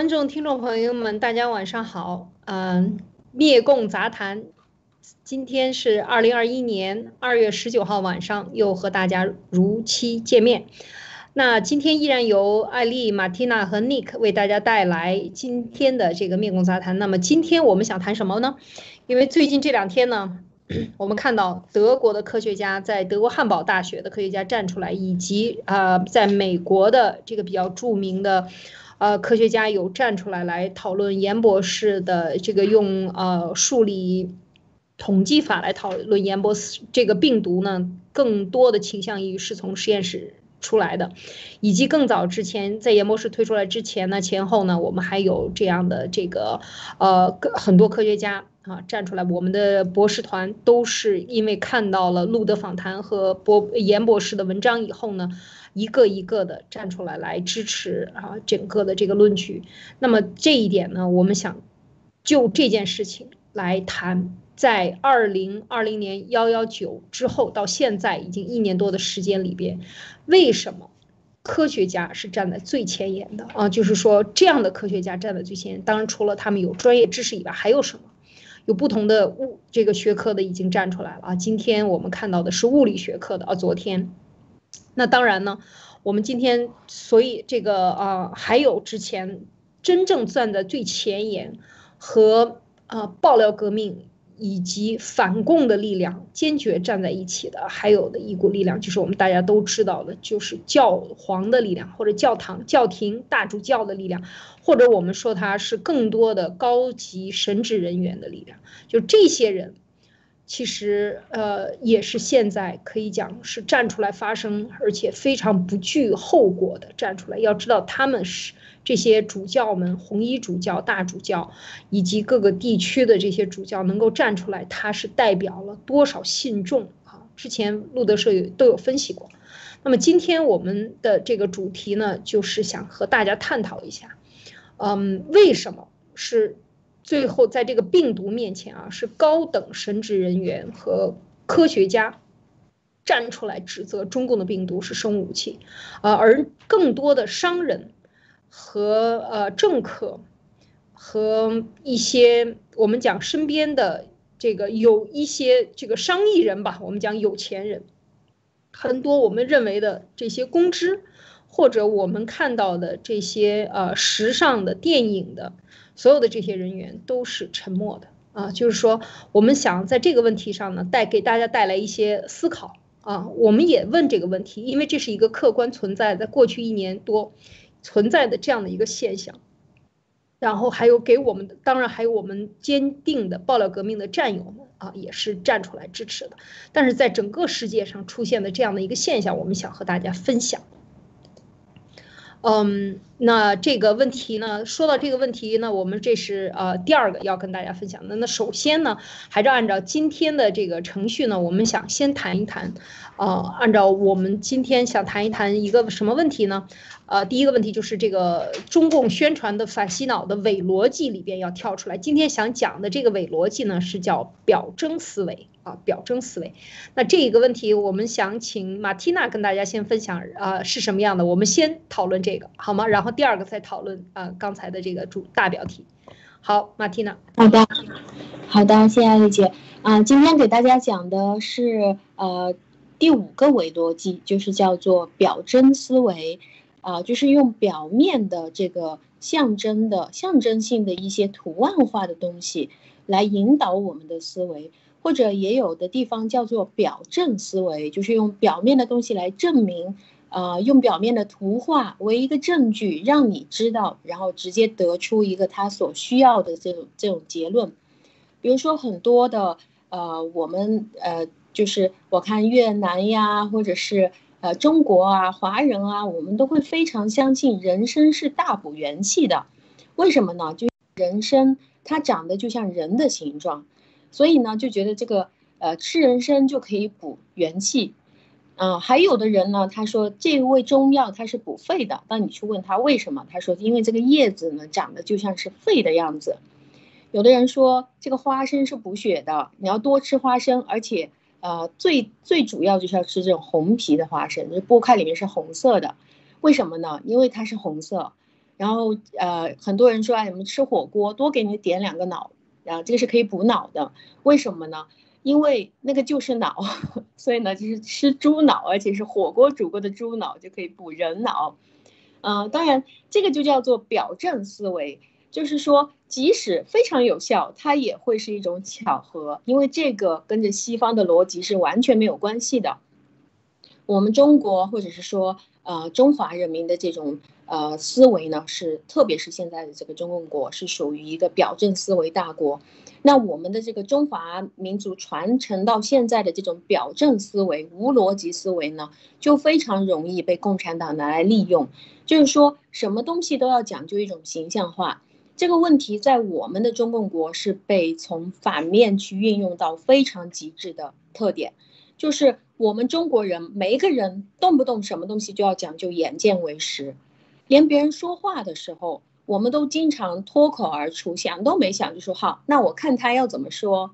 观众、听众朋友们，大家晚上好。嗯，灭共杂谈，今天是二零二一年二月十九号晚上，又和大家如期见面。那今天依然由艾丽、马蒂娜和 Nick 为大家带来今天的这个灭共杂谈。那么今天我们想谈什么呢？因为最近这两天呢。我们看到德国的科学家在德国汉堡大学的科学家站出来，以及啊，在美国的这个比较著名的，呃，科学家有站出来来讨论严博士的这个用呃数理统计法来讨论严博士这个病毒呢，更多的倾向于是从实验室出来的，以及更早之前在严博士推出来之前呢，前后呢，我们还有这样的这个呃很多科学家。啊，站出来！我们的博士团都是因为看到了路德访谈和博严博士的文章以后呢，一个一个的站出来来支持啊整个的这个论据。那么这一点呢，我们想就这件事情来谈，在二零二零年幺幺九之后到现在已经一年多的时间里边，为什么科学家是站在最前沿的啊？就是说这样的科学家站在最前沿，当然除了他们有专业知识以外，还有什么？有不同的物这个学科的已经站出来了啊！今天我们看到的是物理学科的啊。昨天，那当然呢，我们今天所以这个啊，还有之前真正站在最前沿和啊爆料革命。以及反共的力量坚决站在一起的，还有的一股力量，就是我们大家都知道的，就是教皇的力量，或者教堂、教廷大主教的力量，或者我们说它是更多的高级神职人员的力量。就这些人，其实呃也是现在可以讲是站出来发声，而且非常不惧后果的站出来。要知道他们是。这些主教们，红衣主教、大主教，以及各个地区的这些主教能够站出来，他是代表了多少信众啊？之前路德社有都有分析过。那么今天我们的这个主题呢，就是想和大家探讨一下，嗯，为什么是最后在这个病毒面前啊，是高等神职人员和科学家站出来指责中共的病毒是生物武器，啊，而更多的商人。和呃政客，和一些我们讲身边的这个有一些这个商议人吧，我们讲有钱人，很多我们认为的这些公知，或者我们看到的这些呃时尚的电影的所有的这些人员都是沉默的啊，就是说我们想在这个问题上呢带给大家带来一些思考啊，我们也问这个问题，因为这是一个客观存在在过去一年多。存在的这样的一个现象，然后还有给我们的，当然还有我们坚定的爆料革命的战友们啊，也是站出来支持的。但是在整个世界上出现的这样的一个现象，我们想和大家分享。嗯，那这个问题呢，说到这个问题呢，我们这是呃第二个要跟大家分享的。那首先呢，还是按照今天的这个程序呢，我们想先谈一谈，呃，按照我们今天想谈一谈一个什么问题呢？呃，第一个问题就是这个中共宣传的反洗脑的伪逻辑里边要跳出来。今天想讲的这个伪逻辑呢，是叫表征思维。啊，表征思维，那这一个问题，我们想请马蒂娜跟大家先分享啊，是什么样的？我们先讨论这个好吗？然后第二个再讨论啊，刚才的这个主大标题。好，马蒂娜。好的，好的，谢谢艾丽姐。啊，今天给大家讲的是呃第五个伪逻辑，就是叫做表征思维，啊，就是用表面的这个象征的象征性的一些图案化的东西来引导我们的思维。或者也有的地方叫做表证思维，就是用表面的东西来证明，呃，用表面的图画为一个证据，让你知道，然后直接得出一个他所需要的这种这种结论。比如说很多的，呃，我们呃，就是我看越南呀，或者是呃中国啊，华人啊，我们都会非常相信人参是大补元气的。为什么呢？就人参它长得就像人的形状。所以呢，就觉得这个呃吃人参就可以补元气，啊，还有的人呢，他说这味中药它是补肺的。当你去问他为什么，他说因为这个叶子呢长得就像是肺的样子。有的人说这个花生是补血的，你要多吃花生，而且呃最最主要就是要吃这种红皮的花生，就剥开里面是红色的。为什么呢？因为它是红色，然后呃，很多人说啊，你们吃火锅多给你点两个脑，啊，这个是可以补脑的。为什么呢？因为那个就是脑，所以呢，就是吃猪脑，而且是火锅煮过的猪脑就可以补人脑。嗯，当然这个就叫做表证思维，就是说即使非常有效，它也会是一种巧合，因为这个跟着西方的逻辑是完全没有关系的。我们中国或者是说呃中华人民的这种。呃，思维呢是，特别是现在的这个中共国是属于一个表证思维大国，那我们的这个中华民族传承到现在的这种表证思维、无逻辑思维呢，就非常容易被共产党拿来利用，就是说什么东西都要讲究一种形象化，这个问题在我们的中共国是被从反面去运用到非常极致的特点，就是我们中国人每一个人动不动什么东西就要讲究眼见为实。连别人说话的时候，我们都经常脱口而出，想都没想就说好，那我看他要怎么说。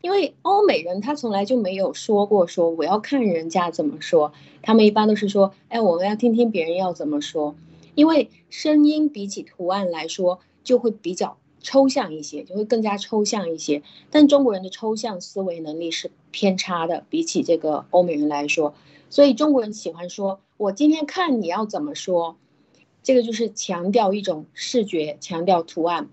因为欧美人他从来就没有说过说我要看人家怎么说，他们一般都是说，哎，我们要听听别人要怎么说。因为声音比起图案来说，就会比较抽象一些，就会更加抽象一些。但中国人的抽象思维能力是偏差的，比起这个欧美人来说，所以中国人喜欢说，我今天看你要怎么说。这个就是强调一种视觉，强调图案。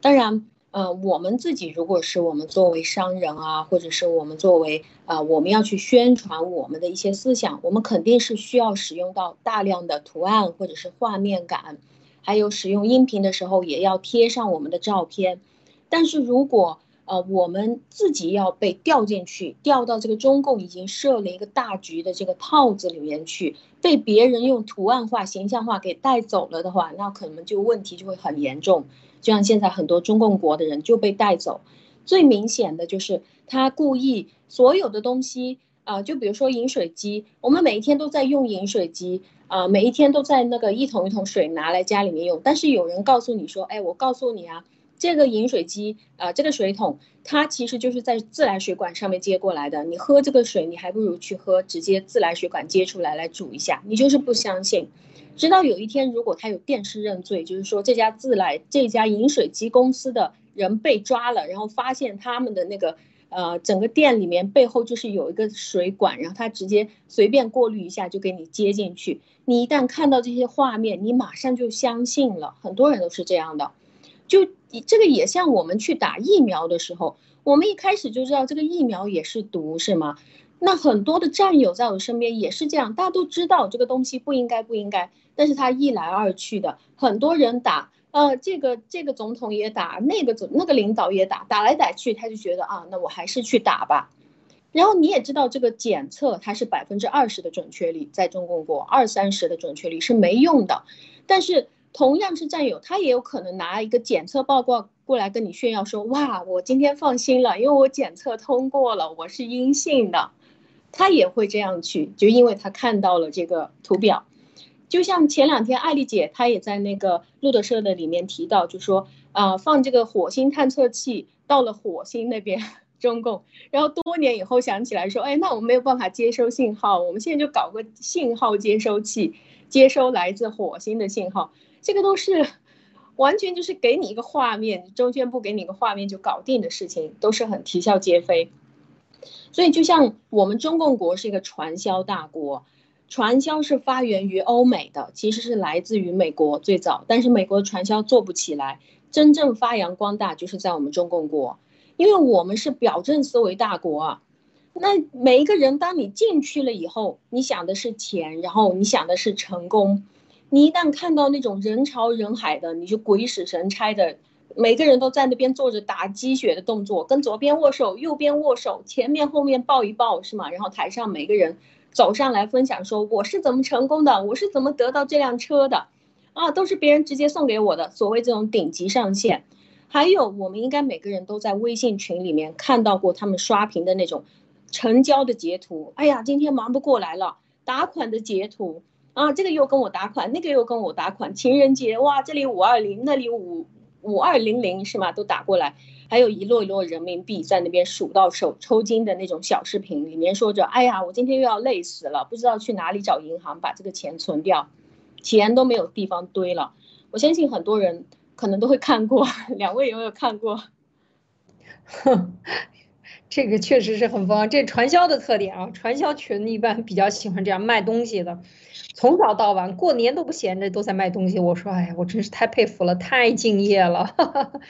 当然，呃，我们自己如果是我们作为商人啊，或者是我们作为呃，我们要去宣传我们的一些思想，我们肯定是需要使用到大量的图案或者是画面感，还有使用音频的时候也要贴上我们的照片。但是如果呃，我们自己要被调进去，调到这个中共已经设了一个大局的这个套子里面去，被别人用图案化、形象化给带走了的话，那可能就问题就会很严重。就像现在很多中共国的人就被带走，最明显的就是他故意所有的东西啊，就比如说饮水机，我们每一天都在用饮水机啊，每一天都在那个一桶一桶水拿来家里面用，但是有人告诉你说，哎，我告诉你啊。这个饮水机啊，这个水桶，它其实就是在自来水管上面接过来的。你喝这个水，你还不如去喝直接自来水管接出来来煮一下。你就是不相信，直到有一天，如果他有电视认罪，就是说这家自来这家饮水机公司的人被抓了，然后发现他们的那个呃整个店里面背后就是有一个水管，然后他直接随便过滤一下就给你接进去。你一旦看到这些画面，你马上就相信了。很多人都是这样的。就这个也像我们去打疫苗的时候，我们一开始就知道这个疫苗也是毒，是吗？那很多的战友在我身边也是这样，大家都知道这个东西不应该不应该，但是他一来二去的，很多人打，呃，这个这个总统也打，那个总那个领导也打，打来打去，他就觉得啊，那我还是去打吧。然后你也知道这个检测它是百分之二十的准确率，在中共国二三十的准确率是没用的，但是。同样是战友，他也有可能拿一个检测报告过来跟你炫耀说：“哇，我今天放心了，因为我检测通过了，我是阴性的。”他也会这样去，就因为他看到了这个图表。就像前两天艾丽姐她也在那个路德社的里面提到，就说啊，放这个火星探测器到了火星那边，中共，然后多年以后想起来说：“哎，那我们没有办法接收信号，我们现在就搞个信号接收器，接收来自火星的信号。”这个都是完全就是给你一个画面，中宣部给你一个画面就搞定的事情，都是很啼笑皆非。所以就像我们中共国是一个传销大国，传销是发源于欧美的，其实是来自于美国最早，但是美国的传销做不起来，真正发扬光大就是在我们中共国，因为我们是表证思维大国啊。那每一个人当你进去了以后，你想的是钱，然后你想的是成功。你一旦看到那种人潮人海的，你就鬼使神差的，每个人都在那边做着打鸡血的动作，跟左边握手，右边握手，前面后面抱一抱，是吗？然后台上每个人走上来分享，说我是怎么成功的，我是怎么得到这辆车的，啊，都是别人直接送给我的。所谓这种顶级上线，还有我们应该每个人都在微信群里面看到过他们刷屏的那种成交的截图。哎呀，今天忙不过来了，打款的截图。啊，这个又跟我打款，那个又跟我打款。情人节哇，这里五二零，那里五五二零零是吗？都打过来，还有一摞一摞人民币在那边数到手抽筋的那种小视频，里面说着：“哎呀，我今天又要累死了，不知道去哪里找银行把这个钱存掉，钱都没有地方堆了。”我相信很多人可能都会看过，两位有没有看过？这个确实是很疯，这传销的特点啊！传销群一般比较喜欢这样卖东西的，从早到晚，过年都不闲着，都在卖东西。我说，哎呀，我真是太佩服了，太敬业了。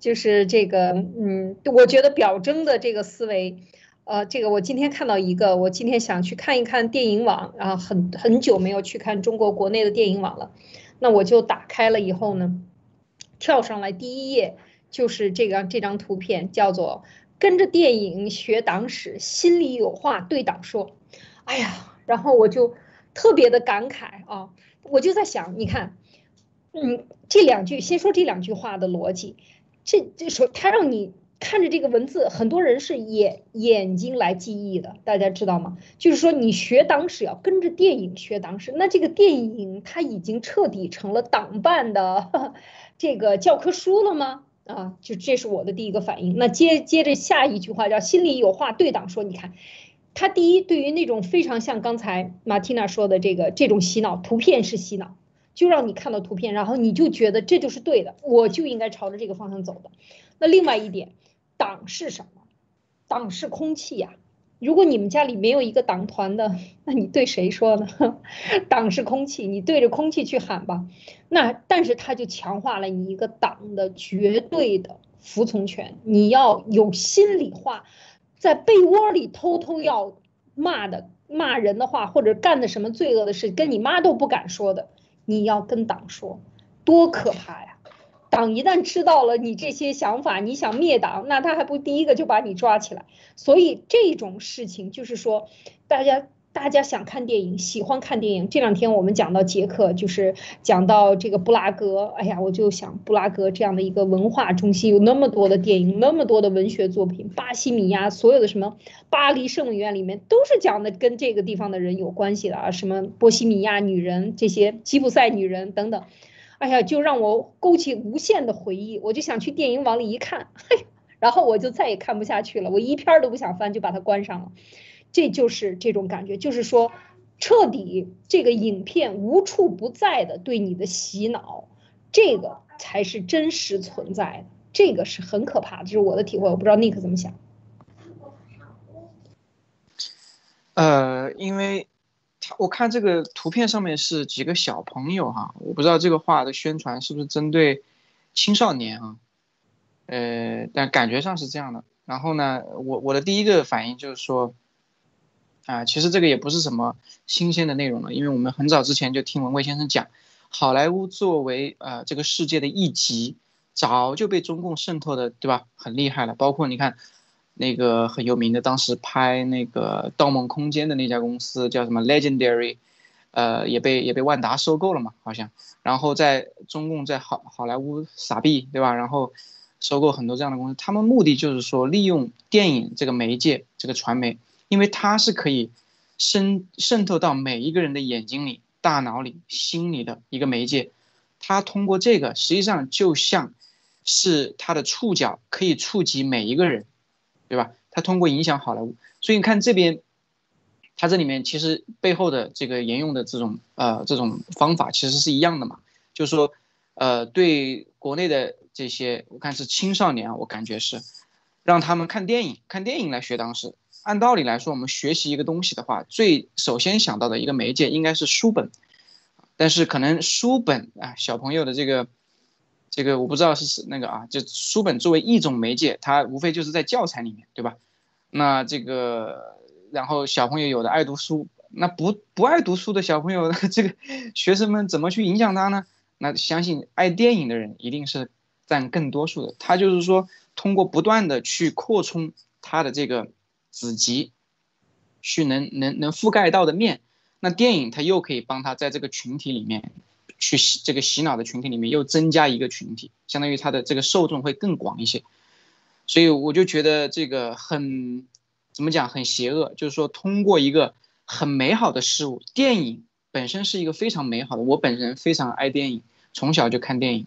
就是这个，嗯，我觉得表征的这个思维，呃，这个我今天看到一个，我今天想去看一看电影网，然后很很久没有去看中国国内的电影网了，那我就打开了以后呢，跳上来第一页就是这个这张图片，叫做。跟着电影学党史，心里有话对党说。哎呀，然后我就特别的感慨啊，我就在想，你看，嗯，这两句，先说这两句话的逻辑。这这时候他让你看着这个文字，很多人是眼眼睛来记忆的，大家知道吗？就是说你学党史要跟着电影学党史，那这个电影它已经彻底成了党办的 这个教科书了吗？啊，就这是我的第一个反应。那接接着下一句话叫“心里有话对党说”。你看，他第一对于那种非常像刚才马蒂娜说的这个这种洗脑，图片是洗脑，就让你看到图片，然后你就觉得这就是对的，我就应该朝着这个方向走的。那另外一点，党是什么？党是空气呀。如果你们家里没有一个党团的，那你对谁说呢？党是空气，你对着空气去喊吧。那但是他就强化了你一个党的绝对的服从权，你要有心里话，在被窝里偷偷要骂的骂人的话，或者干的什么罪恶的事，跟你妈都不敢说的，你要跟党说，多可怕呀！党一旦知道了你这些想法，你想灭党，那他还不第一个就把你抓起来。所以这种事情就是说，大家大家想看电影，喜欢看电影。这两天我们讲到捷克，就是讲到这个布拉格。哎呀，我就想布拉格这样的一个文化中心，有那么多的电影，那么多的文学作品。巴西米亚所有的什么巴黎圣母院里面都是讲的跟这个地方的人有关系的啊，什么波西米亚女人这些吉普赛女人等等。哎呀，就让我勾起无限的回忆，我就想去电影网里一看，嘿，然后我就再也看不下去了，我一篇都不想翻，就把它关上了。这就是这种感觉，就是说，彻底这个影片无处不在的对你的洗脑，这个才是真实存在的，这个是很可怕的，这是我的体会，我不知道 Nick 怎么想。呃，因为。我看这个图片上面是几个小朋友哈，我不知道这个画的宣传是不是针对青少年啊？呃，但感觉上是这样的。然后呢，我我的第一个反应就是说，啊，其实这个也不是什么新鲜的内容了，因为我们很早之前就听文贵先生讲，好莱坞作为呃这个世界的一极，早就被中共渗透的，对吧？很厉害了，包括你看。那个很有名的，当时拍那个《盗梦空间》的那家公司叫什么 Legendary，呃，也被也被万达收购了嘛，好像。然后在中共在好好莱坞撒币，对吧？然后收购很多这样的公司，他们目的就是说利用电影这个媒介，这个传媒，因为它是可以渗渗透到每一个人的眼睛里、大脑里、心里的一个媒介。它通过这个，实际上就像是它的触角可以触及每一个人。对吧？它通过影响好莱坞，所以你看这边，它这里面其实背后的这个沿用的这种呃这种方法其实是一样的嘛，就是说，呃，对国内的这些我看是青少年啊，我感觉是让他们看电影，看电影来学当时。按道理来说，我们学习一个东西的话，最首先想到的一个媒介应该是书本，但是可能书本啊，小朋友的这个。这个我不知道是是那个啊，就书本作为一种媒介，它无非就是在教材里面，对吧？那这个，然后小朋友有的爱读书，那不不爱读书的小朋友，这个学生们怎么去影响他呢？那相信爱电影的人一定是占更多数的。他就是说，通过不断的去扩充他的这个子集，去能能能覆盖到的面，那电影它又可以帮他在这个群体里面。去洗这个洗脑的群体里面又增加一个群体，相当于他的这个受众会更广一些，所以我就觉得这个很怎么讲很邪恶，就是说通过一个很美好的事物，电影本身是一个非常美好的，我本人非常爱电影，从小就看电影，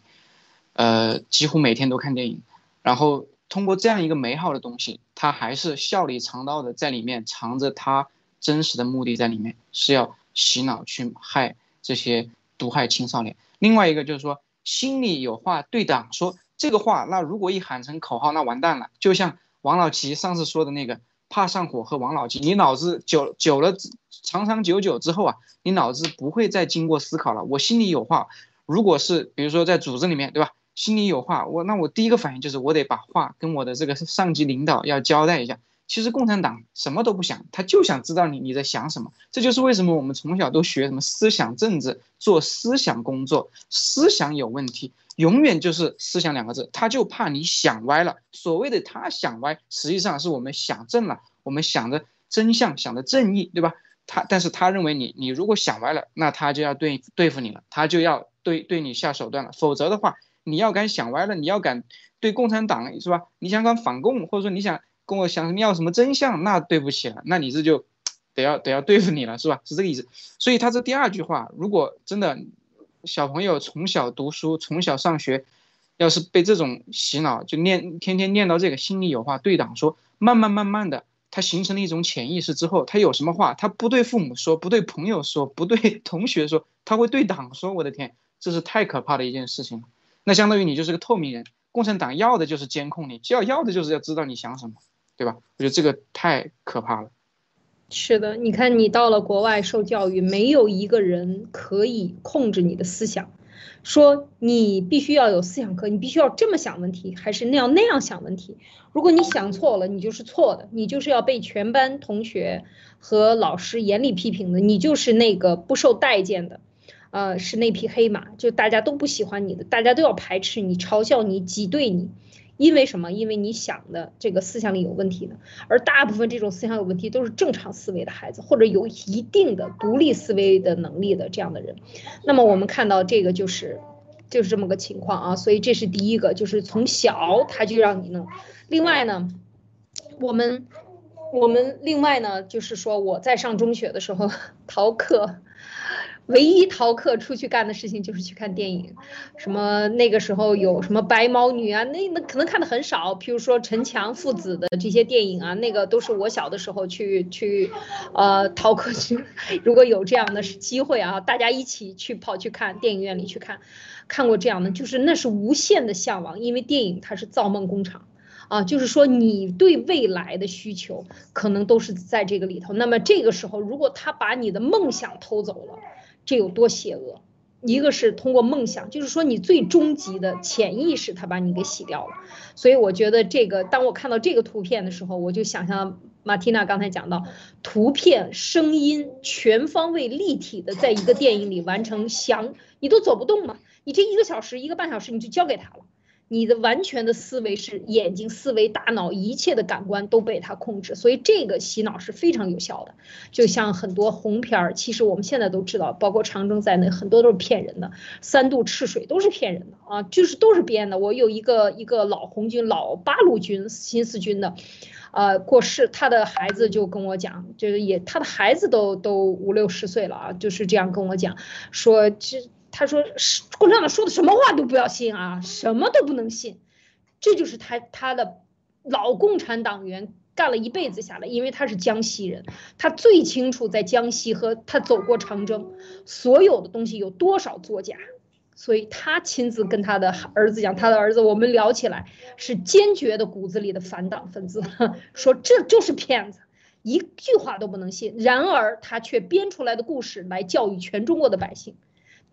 呃，几乎每天都看电影，然后通过这样一个美好的东西，他还是笑里藏刀的在里面藏着他真实的目的在里面，是要洗脑去害这些。毒害青少年。另外一个就是说，心里有话对党说。这个话，那如果一喊成口号，那完蛋了。就像王老吉上次说的那个，怕上火和王老吉，你脑子久久了，长长久久之后啊，你脑子不会再经过思考了。我心里有话，如果是比如说在组织里面，对吧？心里有话，我那我第一个反应就是我得把话跟我的这个上级领导要交代一下。其实共产党什么都不想，他就想知道你你在想什么。这就是为什么我们从小都学什么思想政治，做思想工作，思想有问题，永远就是思想两个字。他就怕你想歪了。所谓的他想歪，实际上是我们想正了，我们想的真相，想的正义，对吧？他但是他认为你你如果想歪了，那他就要对对付你了，他就要对对你下手段了。否则的话，你要敢想歪了，你要敢对共产党是吧？你想敢反共，或者说你想。跟我想你要什么真相？那对不起了，那你这就得要得要对付你了，是吧？是这个意思。所以他这第二句话，如果真的小朋友从小读书，从小上学，要是被这种洗脑，就念天天念到这个，心里有话对党说，慢慢慢慢的，他形成了一种潜意识之后，他有什么话，他不对父母说，不对朋友说，不对同学说，他会对党说。我的天，这是太可怕的一件事情了。那相当于你就是个透明人，共产党要的就是监控你，要要的就是要知道你想什么。对吧？我觉得这个太可怕了。是的，你看，你到了国外受教育，没有一个人可以控制你的思想，说你必须要有思想课，你必须要这么想问题，还是那样那样想问题。如果你想错了，你就是错的，你就是要被全班同学和老师严厉批评的，你就是那个不受待见的，呃，是那匹黑马，就大家都不喜欢你的，大家都要排斥你、嘲笑你、挤兑你。因为什么？因为你想的这个思想里有问题的，而大部分这种思想有问题都是正常思维的孩子，或者有一定的独立思维的能力的这样的人。那么我们看到这个就是就是这么个情况啊，所以这是第一个，就是从小他就让你弄。另外呢，我们我们另外呢，就是说我在上中学的时候逃课。唯一逃课出去干的事情就是去看电影，什么那个时候有什么白毛女啊，那那可能看的很少。譬如说陈强父子的这些电影啊，那个都是我小的时候去去，呃，逃课去。如果有这样的机会啊，大家一起去跑去看电影院里去看，看过这样的，就是那是无限的向往，因为电影它是造梦工厂，啊，就是说你对未来的需求可能都是在这个里头。那么这个时候，如果他把你的梦想偷走了。这有多邪恶？一个是通过梦想，就是说你最终极的潜意识，他把你给洗掉了。所以我觉得这个，当我看到这个图片的时候，我就想象马蒂娜刚才讲到，图片、声音全方位立体的，在一个电影里完成想，你都走不动嘛，你这一个小时、一个半小时，你就交给他了。你的完全的思维是眼睛思维、大脑一切的感官都被他控制，所以这个洗脑是非常有效的。就像很多红片儿，其实我们现在都知道，包括长征在内，很多都是骗人的。三渡赤水都是骗人的啊，就是都是编的。我有一个一个老红军、老八路军新四军的，呃，过世，他的孩子就跟我讲，就是也他的孩子都都五六十岁了啊，就是这样跟我讲，说这。他说：“是共产党说的什么话都不要信啊，什么都不能信。”这就是他他的老共产党员干了一辈子下来，因为他是江西人，他最清楚在江西和他走过长征，所有的东西有多少作假，所以他亲自跟他的儿子讲，他的儿子我们聊起来是坚决的骨子里的反党分子，说这就是骗子，一句话都不能信。然而他却编出来的故事来教育全中国的百姓。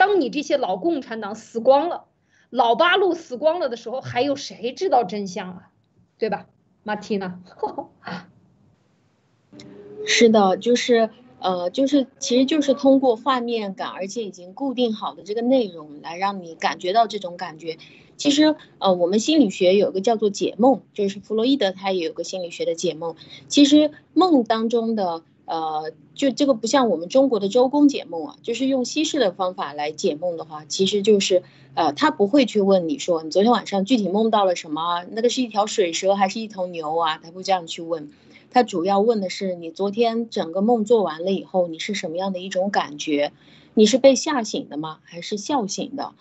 当你这些老共产党死光了，老八路死光了的时候，还有谁知道真相啊？对吧，马蒂娜？是的，就是呃，就是其实就是通过画面感，而且已经固定好的这个内容来让你感觉到这种感觉。其实呃，我们心理学有个叫做解梦，就是弗洛伊德他也有个心理学的解梦。其实梦当中的。呃，就这个不像我们中国的周公解梦啊，就是用西式的方法来解梦的话，其实就是，呃，他不会去问你说你昨天晚上具体梦到了什么，那个是一条水蛇还是一头牛啊？他不这样去问，他主要问的是你昨天整个梦做完了以后，你是什么样的一种感觉？你是被吓醒的吗？还是笑醒的？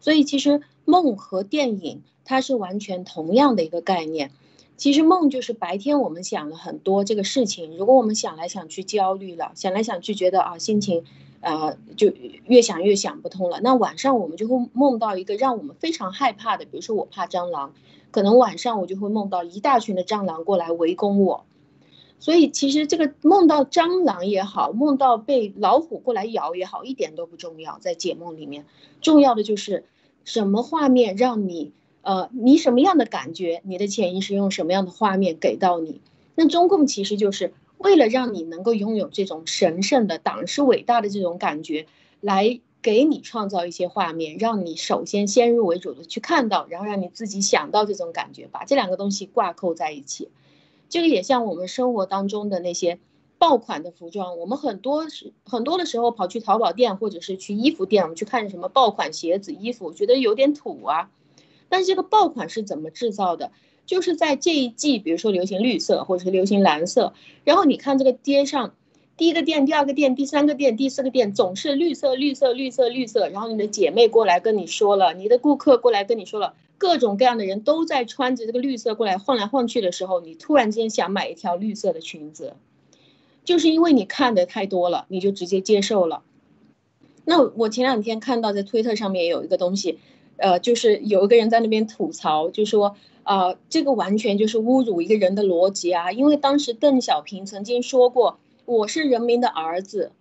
所以其实梦和电影它是完全同样的一个概念。其实梦就是白天我们想了很多这个事情，如果我们想来想去焦虑了，想来想去觉得啊心情啊，就越想越想不通了。那晚上我们就会梦到一个让我们非常害怕的，比如说我怕蟑螂，可能晚上我就会梦到一大群的蟑螂过来围攻我。所以其实这个梦到蟑螂也好，梦到被老虎过来咬也好，一点都不重要。在解梦里面，重要的就是什么画面让你呃，你什么样的感觉，你的潜意识用什么样的画面给到你。那中共其实就是。为了让你能够拥有这种神圣的党是伟大的这种感觉，来给你创造一些画面，让你首先先入为主的去看到，然后让你自己想到这种感觉，把这两个东西挂扣在一起。这个也像我们生活当中的那些爆款的服装，我们很多是很多的时候跑去淘宝店或者是去衣服店，我们去看什么爆款鞋子、衣服，觉得有点土啊。但是这个爆款是怎么制造的？就是在这一季，比如说流行绿色或者是流行蓝色，然后你看这个街上，第一个店、第二个店、第三个店、第四个店总是绿色、绿色、绿色、绿色。然后你的姐妹过来跟你说了，你的顾客过来跟你说了，各种各样的人都在穿着这个绿色过来晃来晃去的时候，你突然间想买一条绿色的裙子，就是因为你看的太多了，你就直接接受了。那我前两天看到在推特上面有一个东西，呃，就是有一个人在那边吐槽，就说。啊，这个完全就是侮辱一个人的逻辑啊！因为当时邓小平曾经说过：“我是人民的儿子，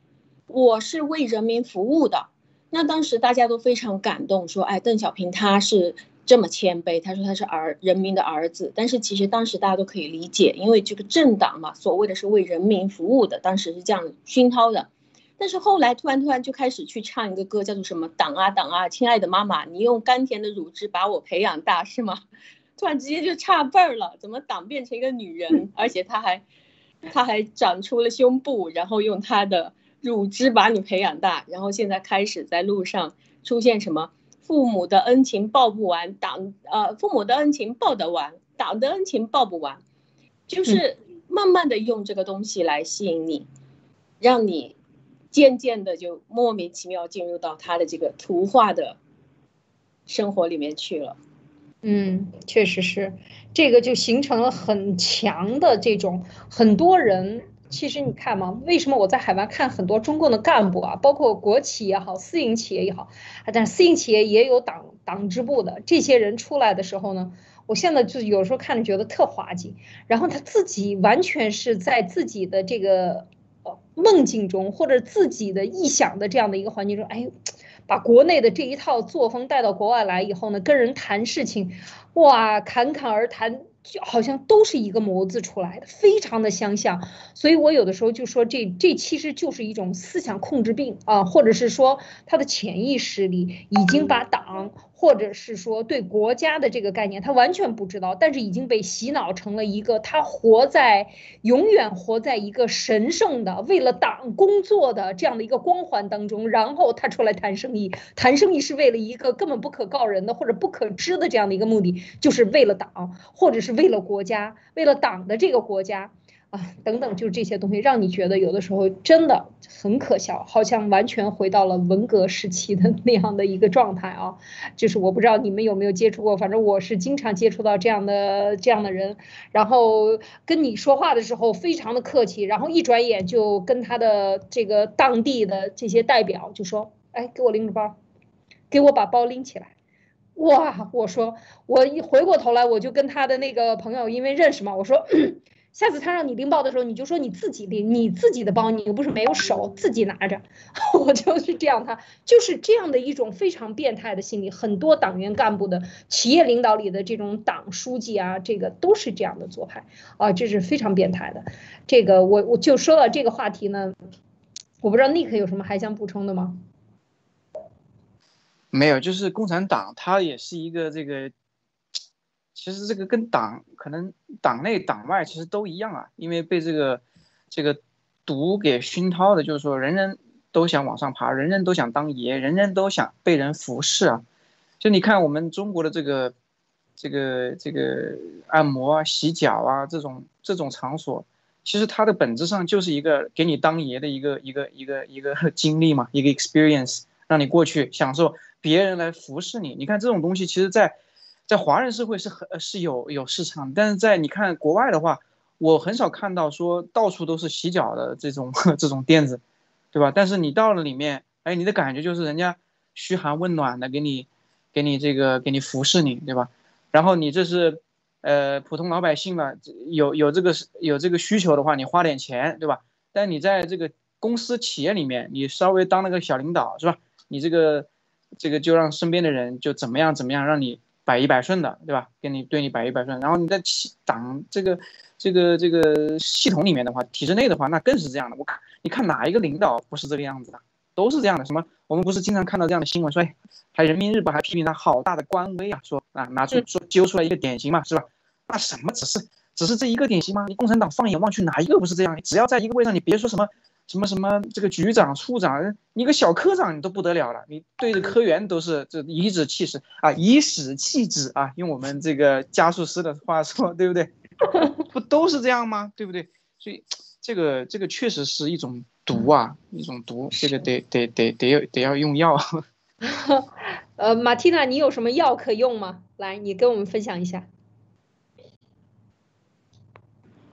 我是为人民服务的。”那当时大家都非常感动，说：“哎，邓小平他是这么谦卑，他说他是儿人民的儿子。”但是其实当时大家都可以理解，因为这个政党嘛，所谓的是为人民服务的，当时是这样熏陶的。但是后来突然突然就开始去唱一个歌，叫做什么“党啊党啊，亲爱的妈妈，你用甘甜的乳汁把我培养大”，是吗？突然直接就差辈儿了，怎么党变成一个女人，而且她还，她还长出了胸部，然后用她的乳汁把你培养大，然后现在开始在路上出现什么父母的恩情报不完，党呃父母的恩情报得完，党的恩情报不完，就是慢慢的用这个东西来吸引你，让你渐渐的就莫名其妙进入到他的这个图画的生活里面去了。嗯，确实是，这个就形成了很强的这种很多人。其实你看嘛，为什么我在海外看很多中共的干部啊，包括国企也好，私营企业也好，但是私营企业也有党党支部的这些人出来的时候呢，我现在就有时候看着觉得特滑稽。然后他自己完全是在自己的这个梦境中，或者自己的臆想的这样的一个环境中，哎。把国内的这一套作风带到国外来以后呢，跟人谈事情，哇，侃侃而谈，就好像都是一个模子出来的，非常的相像。所以我有的时候就说，这这其实就是一种思想控制病啊，或者是说他的潜意识里已经把党。或者是说对国家的这个概念，他完全不知道，但是已经被洗脑成了一个他活在永远活在一个神圣的为了党工作的这样的一个光环当中，然后他出来谈生意，谈生意是为了一个根本不可告人的或者不可知的这样的一个目的，就是为了党，或者是为了国家，为了党的这个国家。啊，等等，就是这些东西，让你觉得有的时候真的很可笑，好像完全回到了文革时期的那样的一个状态啊。就是我不知道你们有没有接触过，反正我是经常接触到这样的这样的人，然后跟你说话的时候非常的客气，然后一转眼就跟他的这个当地的这些代表就说：“哎，给我拎着包，给我把包拎起来。”哇，我说我一回过头来，我就跟他的那个朋友，因为认识嘛，我说。下次他让你拎包的时候，你就说你自己拎，你自己的包，你又不是没有手，自己拿着。我就是这样，他就是这样的一种非常变态的心理。很多党员干部的企业领导里的这种党书记啊，这个都是这样的做派啊，这是非常变态的。这个我我就说到这个话题呢，我不知道 Nick 有什么还想补充的吗？没有，就是共产党，它也是一个这个。其实这个跟党可能党内党外其实都一样啊，因为被这个这个毒给熏陶的，就是说人人都想往上爬，人人都想当爷，人人都想被人服侍啊。就你看我们中国的这个这个这个按摩啊、洗脚啊这种这种场所，其实它的本质上就是一个给你当爷的一个一个一个一个 经历嘛，一个 experience，让你过去享受别人来服侍你。你看这种东西，其实，在在华人社会是很是有有市场，但是在你看国外的话，我很少看到说到处都是洗脚的这种 这种店子，对对吧？但是你到了里面，哎，你的感觉就是人家嘘寒问暖的给你，给你这个给你服侍你，对吧？然后你这是，呃，普通老百姓嘛，有有这个有这个需求的话，你花点钱，对吧？但你在这个公司企业里面，你稍微当了个小领导，是吧？你这个这个就让身边的人就怎么样怎么样，让你百依百顺的，对吧？跟你对你百依百顺。然后你在企党这个这个这个系统里面的话，体制内的话，那更是这样的。我看你看哪一个领导不是这个样子的？都是这样的。什么？我们不是经常看到这样的新闻，说，哎，还人民日报还批评他好大的官威啊，说啊拿出说揪出来一个典型嘛，是吧？那什么只是只是这一个典型吗？你共产党放眼望去，哪一个不是这样？只要在一个位上，你别说什么。什么什么这个局长、处长，你个小科长你都不得了了，你对着科员都是这颐指气使啊，颐使气指啊，用我们这个加速师的话说，对不对？不都是这样吗？对不对？所以这个这个确实是一种毒啊，一种毒，这个得得得得得要用药。呃，马蒂娜，你有什么药可用吗？来，你跟我们分享一下。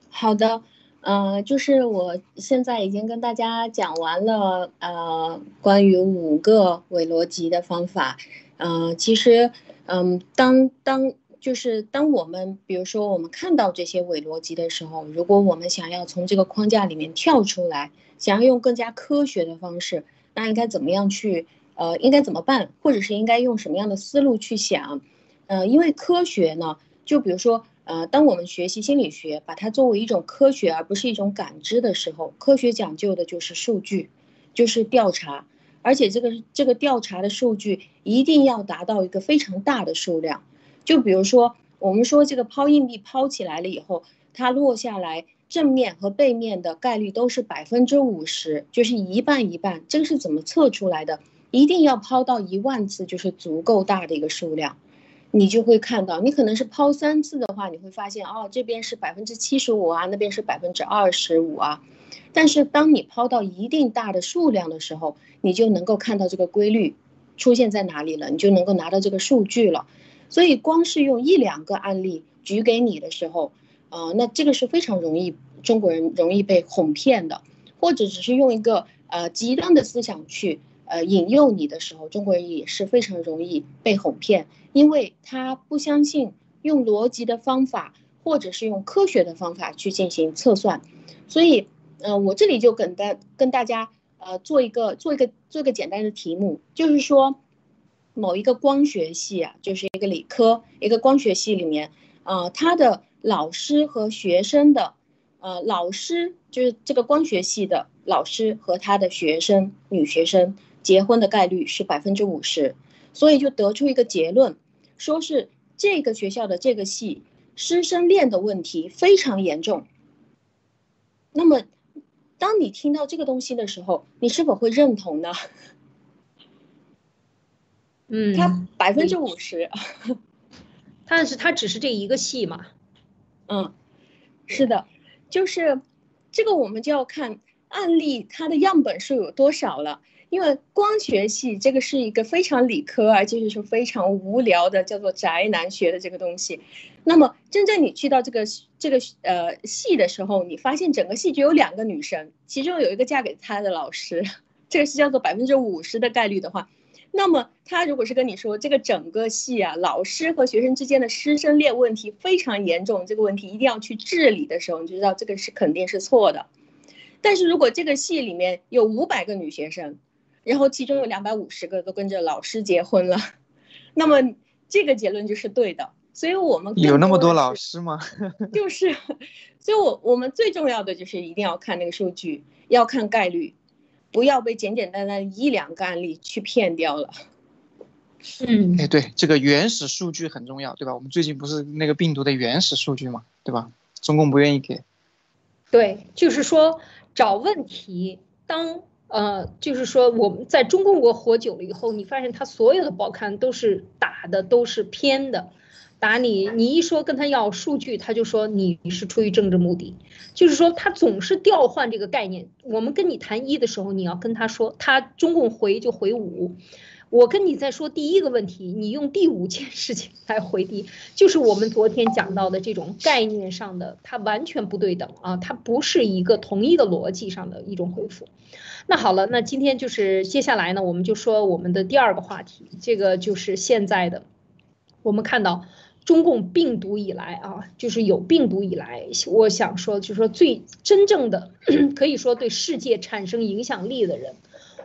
好的。呃，就是我现在已经跟大家讲完了，呃，关于五个伪逻辑的方法，呃，其实，嗯，当当就是当我们比如说我们看到这些伪逻辑的时候，如果我们想要从这个框架里面跳出来，想要用更加科学的方式，那应该怎么样去，呃，应该怎么办，或者是应该用什么样的思路去想，呃，因为科学呢，就比如说。呃，当我们学习心理学，把它作为一种科学而不是一种感知的时候，科学讲究的就是数据，就是调查，而且这个这个调查的数据一定要达到一个非常大的数量。就比如说，我们说这个抛硬币抛起来了以后，它落下来正面和背面的概率都是百分之五十，就是一半一半。这个是怎么测出来的？一定要抛到一万次，就是足够大的一个数量。你就会看到，你可能是抛三次的话，你会发现哦，这边是百分之七十五啊，那边是百分之二十五啊。但是当你抛到一定大的数量的时候，你就能够看到这个规律出现在哪里了，你就能够拿到这个数据了。所以光是用一两个案例举给你的时候，呃，那这个是非常容易中国人容易被哄骗的，或者只是用一个呃极端的思想去。呃，引诱你的时候，中国人也是非常容易被哄骗，因为他不相信用逻辑的方法，或者是用科学的方法去进行测算，所以，呃，我这里就跟大跟大家呃做一个做一个做一个简单的题目，就是说，某一个光学系啊，就是一个理科一个光学系里面，啊，他的老师和学生的，呃，老师就是这个光学系的老师和他的学生女学生。结婚的概率是百分之五十，所以就得出一个结论，说是这个学校的这个系师生恋的问题非常严重。那么，当你听到这个东西的时候，你是否会认同呢？嗯，他百分之五十，但是他只是这一个系嘛？嗯，是的，就是这个我们就要看案例，它的样本数有多少了。因为光学系这个是一个非常理科，而且是非常无聊的，叫做宅男学的这个东西。那么真正你去到这个这个呃系的时候，你发现整个系只有两个女生，其中有一个嫁给他的老师，这个是叫做百分之五十的概率的话，那么他如果是跟你说这个整个系啊，老师和学生之间的师生恋问题非常严重，这个问题一定要去治理的时候，你就知道这个是肯定是错的。但是如果这个系里面有五百个女学生，然后其中有两百五十个都跟着老师结婚了，那么这个结论就是对的。所以我们有那么多老师吗？就是，所以我我们最重要的就是一定要看那个数据，要看概率，不要被简简单单一两个案例去骗掉了。嗯，哎，对，这个原始数据很重要，对吧？我们最近不是那个病毒的原始数据嘛，对吧？中共不愿意给。对，就是说找问题当。呃，就是说我们在中共国活久了以后，你发现他所有的报刊都是打的都是偏的，打你，你一说跟他要数据，他就说你是出于政治目的，就是说他总是调换这个概念。我们跟你谈一的时候，你要跟他说，他中共回就回五，我跟你在说第一个问题，你用第五件事情来回避，就是我们昨天讲到的这种概念上的，它完全不对等啊，它不是一个同一的逻辑上的一种回复。那好了，那今天就是接下来呢，我们就说我们的第二个话题，这个就是现在的，我们看到中共病毒以来啊，就是有病毒以来，我想说就是说最真正的 可以说对世界产生影响力的人，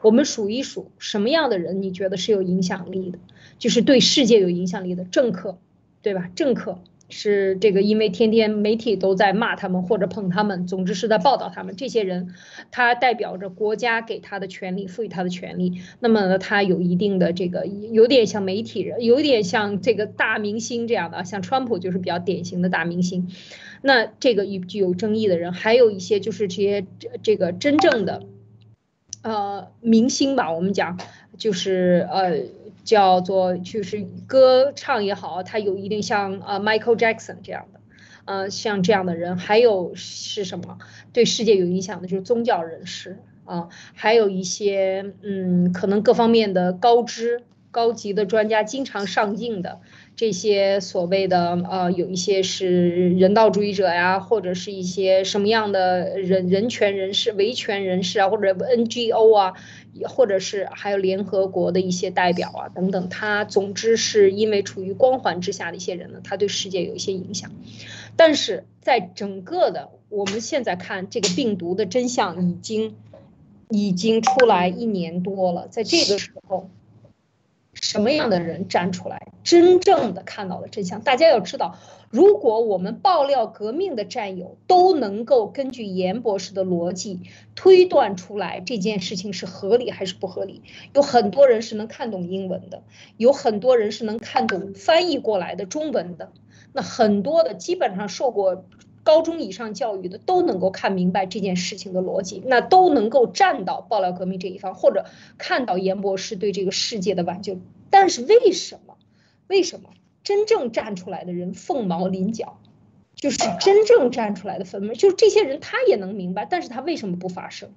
我们数一数什么样的人你觉得是有影响力的，就是对世界有影响力的政客，对吧？政客。是这个，因为天天媒体都在骂他们或者捧他们，总之是在报道他们。这些人，他代表着国家给他的权利，赋予他的权利。那么呢，他有一定的这个，有点像媒体人，有点像这个大明星这样的，像川普就是比较典型的大明星。那这个具有争议的人，还有一些就是这些这个真正的，呃，明星吧，我们讲就是呃。叫做就是歌唱也好，他有一定像呃 Michael Jackson 这样的，呃像这样的人，还有是什么对世界有影响的，就是宗教人士啊，还有一些嗯可能各方面的高知高级的专家，经常上镜的。这些所谓的呃，有一些是人道主义者呀，或者是一些什么样的人人权人士、维权人士啊，或者 NGO 啊，或者是还有联合国的一些代表啊等等，他总之是因为处于光环之下的一些人呢，他对世界有一些影响。但是在整个的我们现在看这个病毒的真相已经已经出来一年多了，在这个时候。什么样的人站出来，真正的看到了真相？大家要知道，如果我们爆料革命的战友都能够根据严博士的逻辑推断出来这件事情是合理还是不合理，有很多人是能看懂英文的，有很多人是能看懂翻译过来的中文的，那很多的基本上受过。高中以上教育的都能够看明白这件事情的逻辑，那都能够站到爆料革命这一方，或者看到严博士对这个世界的挽救。但是为什么？为什么真正站出来的人凤毛麟角？就是真正站出来的分，就是这些人他也能明白，但是他为什么不发声？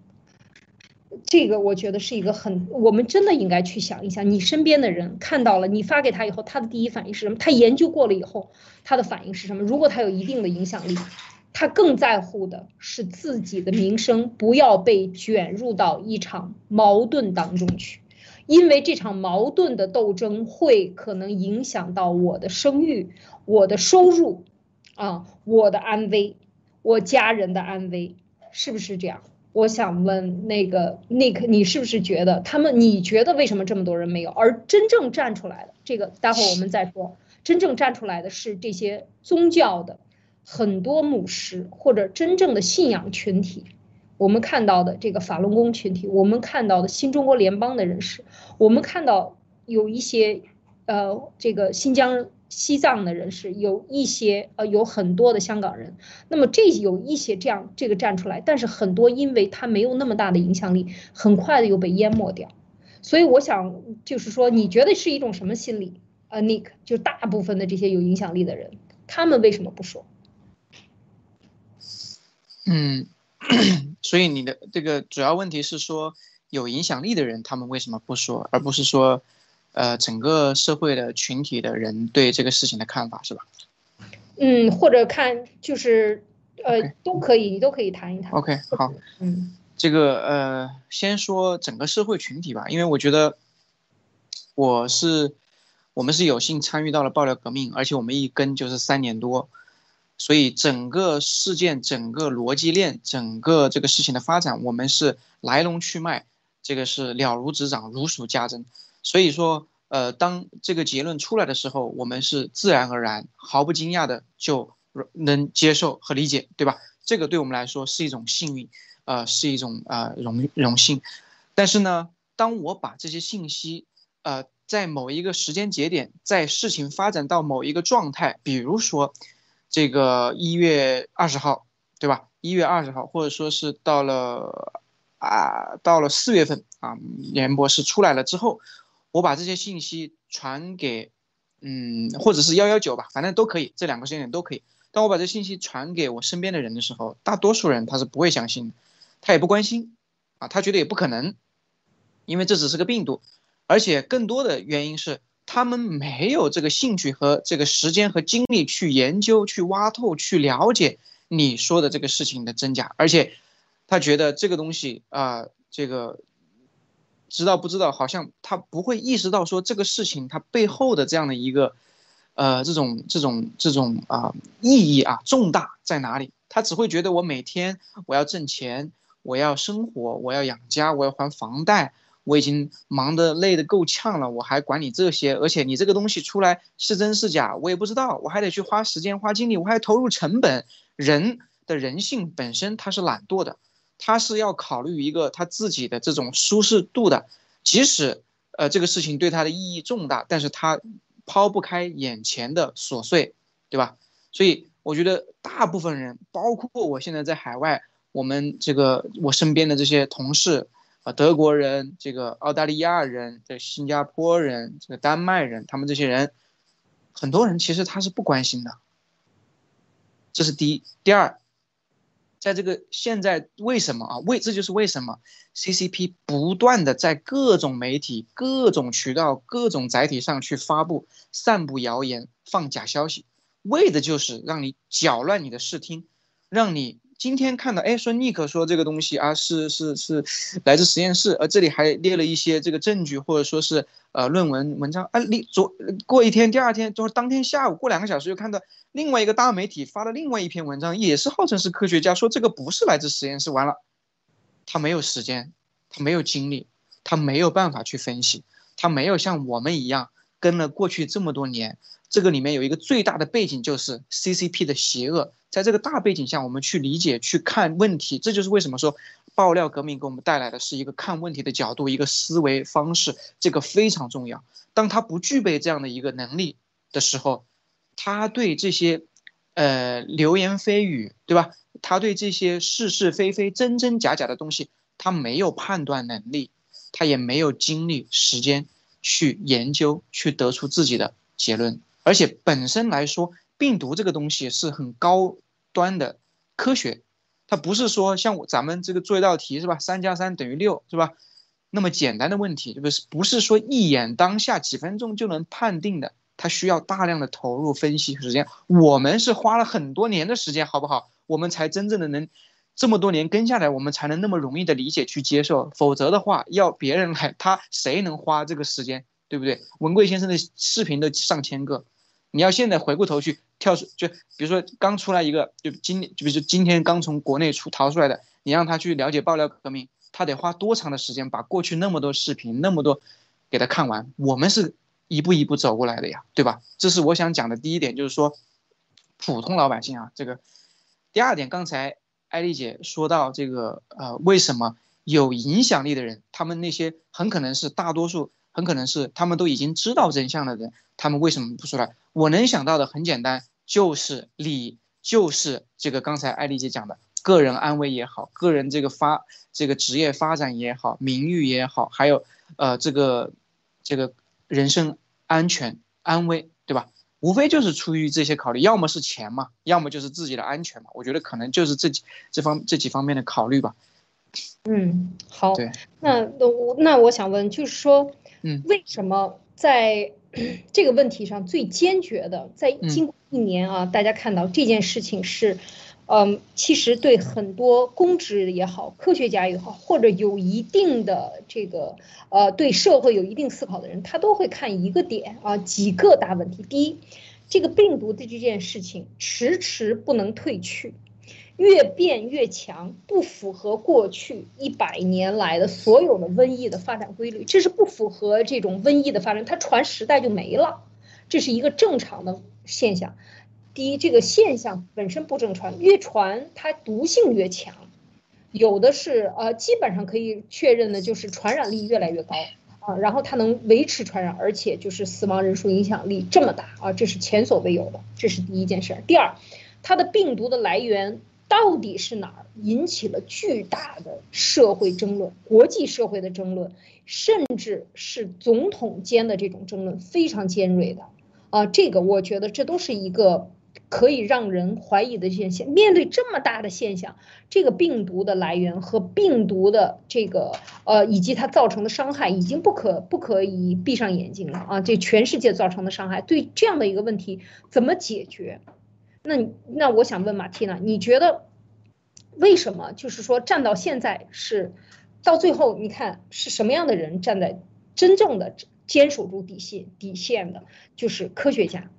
这个我觉得是一个很，我们真的应该去想一想，你身边的人看到了，你发给他以后，他的第一反应是什么？他研究过了以后，他的反应是什么？如果他有一定的影响力，他更在乎的是自己的名声不要被卷入到一场矛盾当中去，因为这场矛盾的斗争会可能影响到我的声誉、我的收入，啊，我的安危，我家人的安危，是不是这样？我想问那个 Nick，你是不是觉得他们？你觉得为什么这么多人没有？而真正站出来的这个，待会儿我们再说。真正站出来的是这些宗教的很多牧师或者真正的信仰群体。我们看到的这个法轮功群体，我们看到的新中国联邦的人士，我们看到有一些呃，这个新疆。西藏的人士有一些，呃，有很多的香港人，那么这有一些这样这个站出来，但是很多因为他没有那么大的影响力，很快的又被淹没掉。所以我想就是说，你觉得是一种什么心理？呃，Nick，就大部分的这些有影响力的人，他们为什么不说？嗯，所以你的这个主要问题是说，有影响力的人他们为什么不说，而不是说？呃，整个社会的群体的人对这个事情的看法是吧？嗯，或者看就是呃，都可以，你都可以谈一谈。OK，好，嗯，这个呃，先说整个社会群体吧，因为我觉得我是我们是有幸参与到了爆料革命，而且我们一跟就是三年多，所以整个事件、整个逻辑链、整个这个事情的发展，我们是来龙去脉，这个是了如指掌、如数家珍。所以说，呃，当这个结论出来的时候，我们是自然而然、毫不惊讶的就能接受和理解，对吧？这个对我们来说是一种幸运，呃，是一种呃荣荣幸。但是呢，当我把这些信息，呃，在某一个时间节点，在事情发展到某一个状态，比如说这个一月二十号，对吧？一月二十号，或者说是到了啊，到了四月份啊，严博士出来了之后。我把这些信息传给，嗯，或者是幺幺九吧，反正都可以，这两个时间点都可以。当我把这信息传给我身边的人的时候，大多数人他是不会相信的，他也不关心，啊，他觉得也不可能，因为这只是个病毒，而且更多的原因是他们没有这个兴趣和这个时间和精力去研究、去挖透、去了解你说的这个事情的真假，而且他觉得这个东西啊，这个知道不知道，好像他不会意识到说这个事情它背后的这样的一个呃这种这种这种啊意义啊重大在哪里，他只会觉得我每天我要挣钱。我要生活，我要养家，我要还房贷，我已经忙得累得够呛了，我还管你这些？而且你这个东西出来是真是假，我也不知道，我还得去花时间花精力，我还投入成本。人的人性本身他是懒惰的，他是要考虑一个他自己的这种舒适度的。即使呃这个事情对他的意义重大，但是他抛不开眼前的琐碎，对吧？所以我觉得大部分人，包括我现在在海外。我们这个我身边的这些同事啊，德国人、这个澳大利亚人、这新加坡人、这个丹麦人，他们这些人，很多人其实他是不关心的。这是第一，第二，在这个现在为什么啊？为这就是为什么 CCP 不断的在各种媒体、各种渠道、各种载体上去发布、散布谣言、放假消息，为的就是让你搅乱你的视听，让你。今天看到，哎，说尼克说这个东西啊，是是是来自实验室，而这里还列了一些这个证据，或者说是呃论文文章啊。你昨过一天，第二天，就是当天下午过两个小时，又看到另外一个大媒体发了另外一篇文章，也是号称是科学家说这个不是来自实验室。完了，他没有时间，他没有精力，他没有办法去分析，他没有像我们一样跟了过去这么多年。这个里面有一个最大的背景，就是 CCP 的邪恶。在这个大背景下，我们去理解、去看问题，这就是为什么说爆料革命给我们带来的是一个看问题的角度、一个思维方式，这个非常重要。当他不具备这样的一个能力的时候，他对这些，呃，流言蜚语，对吧？他对这些是是非非、真真假假的东西，他没有判断能力，他也没有精力、时间去研究、去得出自己的结论。而且本身来说，病毒这个东西是很高端的科学，它不是说像咱们这个做一道题是吧，三加三等于六是吧，那么简单的问题，不是不是说一眼当下几分钟就能判定的，它需要大量的投入分析时间。我们是花了很多年的时间，好不好？我们才真正的能这么多年跟下来，我们才能那么容易的理解去接受。否则的话，要别人来，他谁能花这个时间，对不对？文贵先生的视频都上千个。你要现在回过头去跳出，就比如说刚出来一个，就今就比如说今天刚从国内出逃出来的，你让他去了解爆料革命，他得花多长的时间把过去那么多视频那么多给他看完？我们是一步一步走过来的呀，对吧？这是我想讲的第一点，就是说普通老百姓啊，这个第二点，刚才艾丽姐说到这个呃，为什么有影响力的人，他们那些很可能是大多数。很可能是他们都已经知道真相的人，他们为什么不出来？我能想到的很简单，就是利，就是这个刚才艾丽姐讲的，个人安危也好，个人这个发这个职业发展也好，名誉也好，还有呃这个这个人身安全安危，对吧？无非就是出于这些考虑，要么是钱嘛，要么就是自己的安全嘛。我觉得可能就是这几这方这几方面的考虑吧。嗯，好，那那我那我想问，就是说。嗯，为什么在 这个问题上最坚决的，在经过一年啊，大家看到这件事情是，嗯，其实对很多公职也好，科学家也好，或者有一定的这个呃对社会有一定思考的人，他都会看一个点啊，几个大问题。第一，这个病毒的这件事情迟迟不能退去。越变越强，不符合过去一百年来的所有的瘟疫的发展规律，这是不符合这种瘟疫的发展，它传十代就没了，这是一个正常的现象。第一，这个现象本身不正传，越传它毒性越强，有的是呃，基本上可以确认的就是传染力越来越高啊，然后它能维持传染，而且就是死亡人数影响力这么大啊，这是前所未有的，这是第一件事。第二，它的病毒的来源。到底是哪儿引起了巨大的社会争论、国际社会的争论，甚至是总统间的这种争论非常尖锐的啊！这个我觉得这都是一个可以让人怀疑的现象，面对这么大的现象，这个病毒的来源和病毒的这个呃以及它造成的伤害，已经不可不可以闭上眼睛了啊！这全世界造成的伤害，对这样的一个问题怎么解决？那那我想问马蒂娜，你觉得为什么就是说站到现在是到最后，你看是什么样的人站在真正的坚守住底线底线的，就是科学家。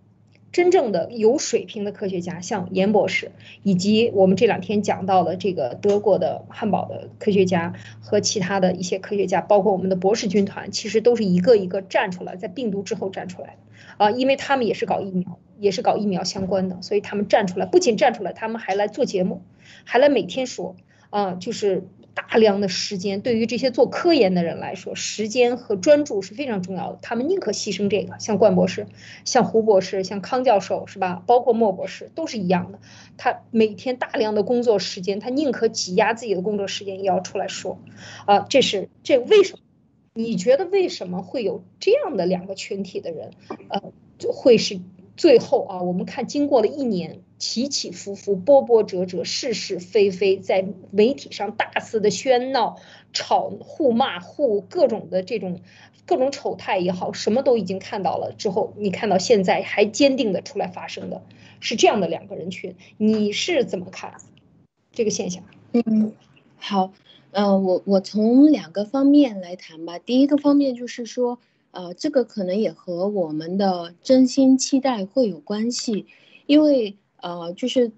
真正的有水平的科学家，像严博士，以及我们这两天讲到的这个德国的汉堡的科学家和其他的一些科学家，包括我们的博士军团，其实都是一个一个站出来，在病毒之后站出来的啊，因为他们也是搞疫苗，也是搞疫苗相关的，所以他们站出来，不仅站出来，他们还来做节目，还来每天说啊，就是。大量的时间对于这些做科研的人来说，时间和专注是非常重要的。他们宁可牺牲这个，像冠博士、像胡博士、像康教授，是吧？包括莫博士都是一样的。他每天大量的工作时间，他宁可挤压自己的工作时间，也要出来说。啊，这是这为什么？你觉得为什么会有这样的两个群体的人？呃，就会是？最后啊，我们看，经过了一年起起伏伏、波波折折、是是非非，在媒体上大肆的喧闹、吵、互骂、互各种的这种各种丑态也好，什么都已经看到了。之后你看到现在还坚定的出来发声的，是这样的两个人群，你是怎么看这个现象？嗯，好，嗯，我我从两个方面来谈吧。第一个方面就是说。呃，这个可能也和我们的真心期待会有关系，因为呃，就是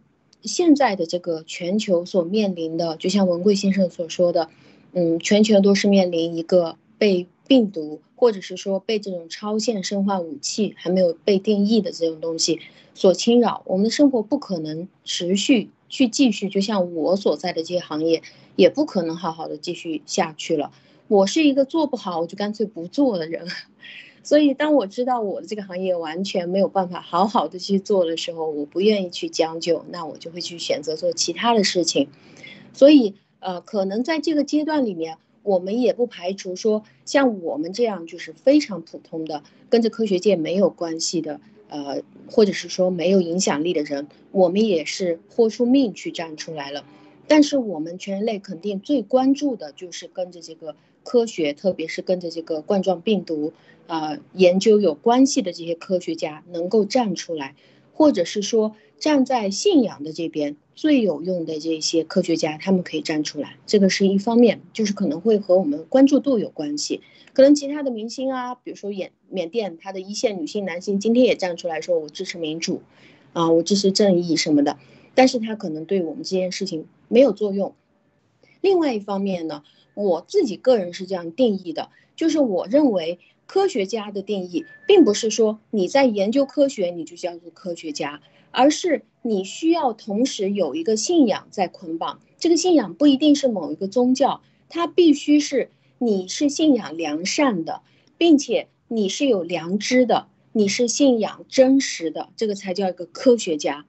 现在的这个全球所面临的，就像文贵先生所说的，嗯，全球都是面临一个被病毒或者是说被这种超限生化武器还没有被定义的这种东西所侵扰，我们的生活不可能持续去继续，就像我所在的这些行业也不可能好好的继续下去了。我是一个做不好我就干脆不做的人，所以当我知道我的这个行业完全没有办法好好的去做的时候，我不愿意去将就，那我就会去选择做其他的事情。所以，呃，可能在这个阶段里面，我们也不排除说，像我们这样就是非常普通的，跟着科学界没有关系的，呃，或者是说没有影响力的人，我们也是豁出命去站出来了。但是我们全人类肯定最关注的就是跟着这个科学，特别是跟着这个冠状病毒，呃，研究有关系的这些科学家能够站出来，或者是说站在信仰的这边最有用的这些科学家，他们可以站出来，这个是一方面，就是可能会和我们关注度有关系。可能其他的明星啊，比如说缅缅甸他的一线女性、男性，今天也站出来说我支持民主，啊，我支持正义什么的。但是它可能对我们这件事情没有作用。另外一方面呢，我自己个人是这样定义的，就是我认为科学家的定义，并不是说你在研究科学你就叫做科学家，而是你需要同时有一个信仰在捆绑。这个信仰不一定是某一个宗教，它必须是你是信仰良善的，并且你是有良知的，你是信仰真实的，这个才叫一个科学家。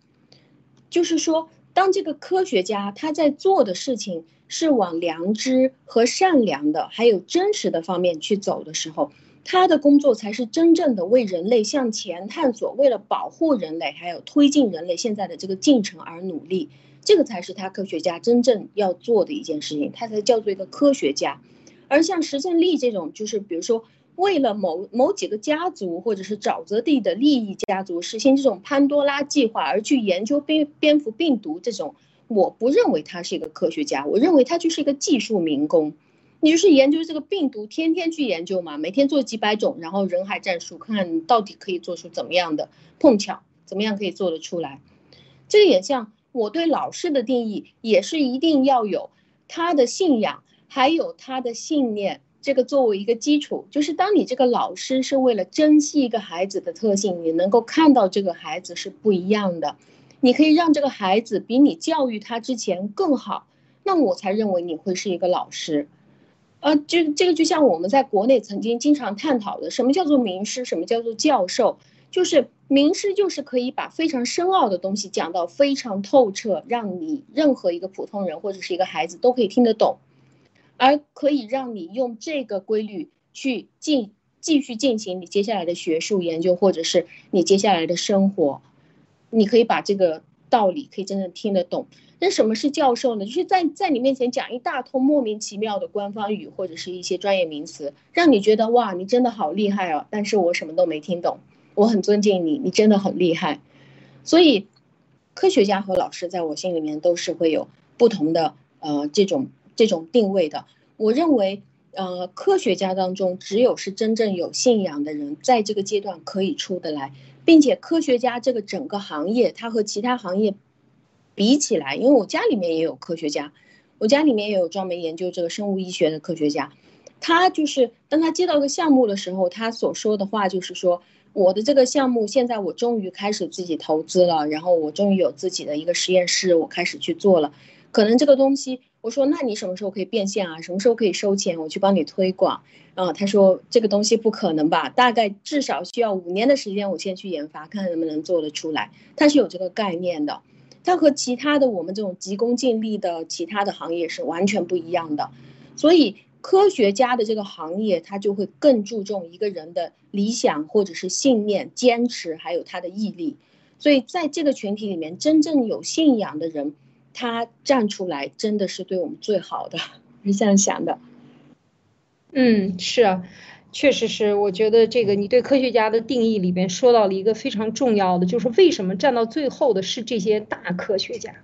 就是说，当这个科学家他在做的事情是往良知和善良的，还有真实的方面去走的时候，他的工作才是真正的为人类向前探索，为了保护人类，还有推进人类现在的这个进程而努力。这个才是他科学家真正要做的一件事情，他才叫做一个科学家。而像石正丽这种，就是比如说。为了某某几个家族或者是沼泽地的利益家族实现这种潘多拉计划而去研究蝙蝙蝠病毒这种，我不认为他是一个科学家，我认为他就是一个技术民工。你就是研究这个病毒，天天去研究嘛，每天做几百种，然后人海战术，看看到底可以做出怎么样的碰巧，怎么样可以做得出来。这个也像我对老师的定义，也是一定要有他的信仰，还有他的信念。这个作为一个基础，就是当你这个老师是为了珍惜一个孩子的特性，你能够看到这个孩子是不一样的，你可以让这个孩子比你教育他之前更好，那我才认为你会是一个老师。呃，就这个就像我们在国内曾经经常探讨的，什么叫做名师，什么叫做教授，就是名师就是可以把非常深奥的东西讲到非常透彻，让你任何一个普通人或者是一个孩子都可以听得懂。而可以让你用这个规律去进继续进行你接下来的学术研究，或者是你接下来的生活。你可以把这个道理可以真正听得懂。那什么是教授呢？就是在在你面前讲一大通莫名其妙的官方语或者是一些专业名词，让你觉得哇，你真的好厉害哦。但是我什么都没听懂，我很尊敬你，你真的很厉害。所以，科学家和老师在我心里面都是会有不同的呃这种这种定位的。我认为，呃，科学家当中只有是真正有信仰的人，在这个阶段可以出得来，并且科学家这个整个行业，它和其他行业。比起来，因为我家里面也有科学家，我家里面也有专门研究这个生物医学的科学家，他就是当他接到个项目的时候，他所说的话就是说，我的这个项目现在我终于开始自己投资了，然后我终于有自己的一个实验室，我开始去做了。可能这个东西，我说那你什么时候可以变现啊？什么时候可以收钱？我去帮你推广。啊，他说这个东西不可能吧？大概至少需要五年的时间，我先去研发，看看能不能做得出来。他是有这个概念的。它和其他的我们这种急功近利的其他的行业是完全不一样的，所以科学家的这个行业，它就会更注重一个人的理想或者是信念、坚持，还有他的毅力。所以在这个群体里面，真正有信仰的人，他站出来真的是对我们最好的，是这样想的。嗯，是啊。确实是，我觉得这个你对科学家的定义里边说到了一个非常重要的，就是为什么站到最后的是这些大科学家，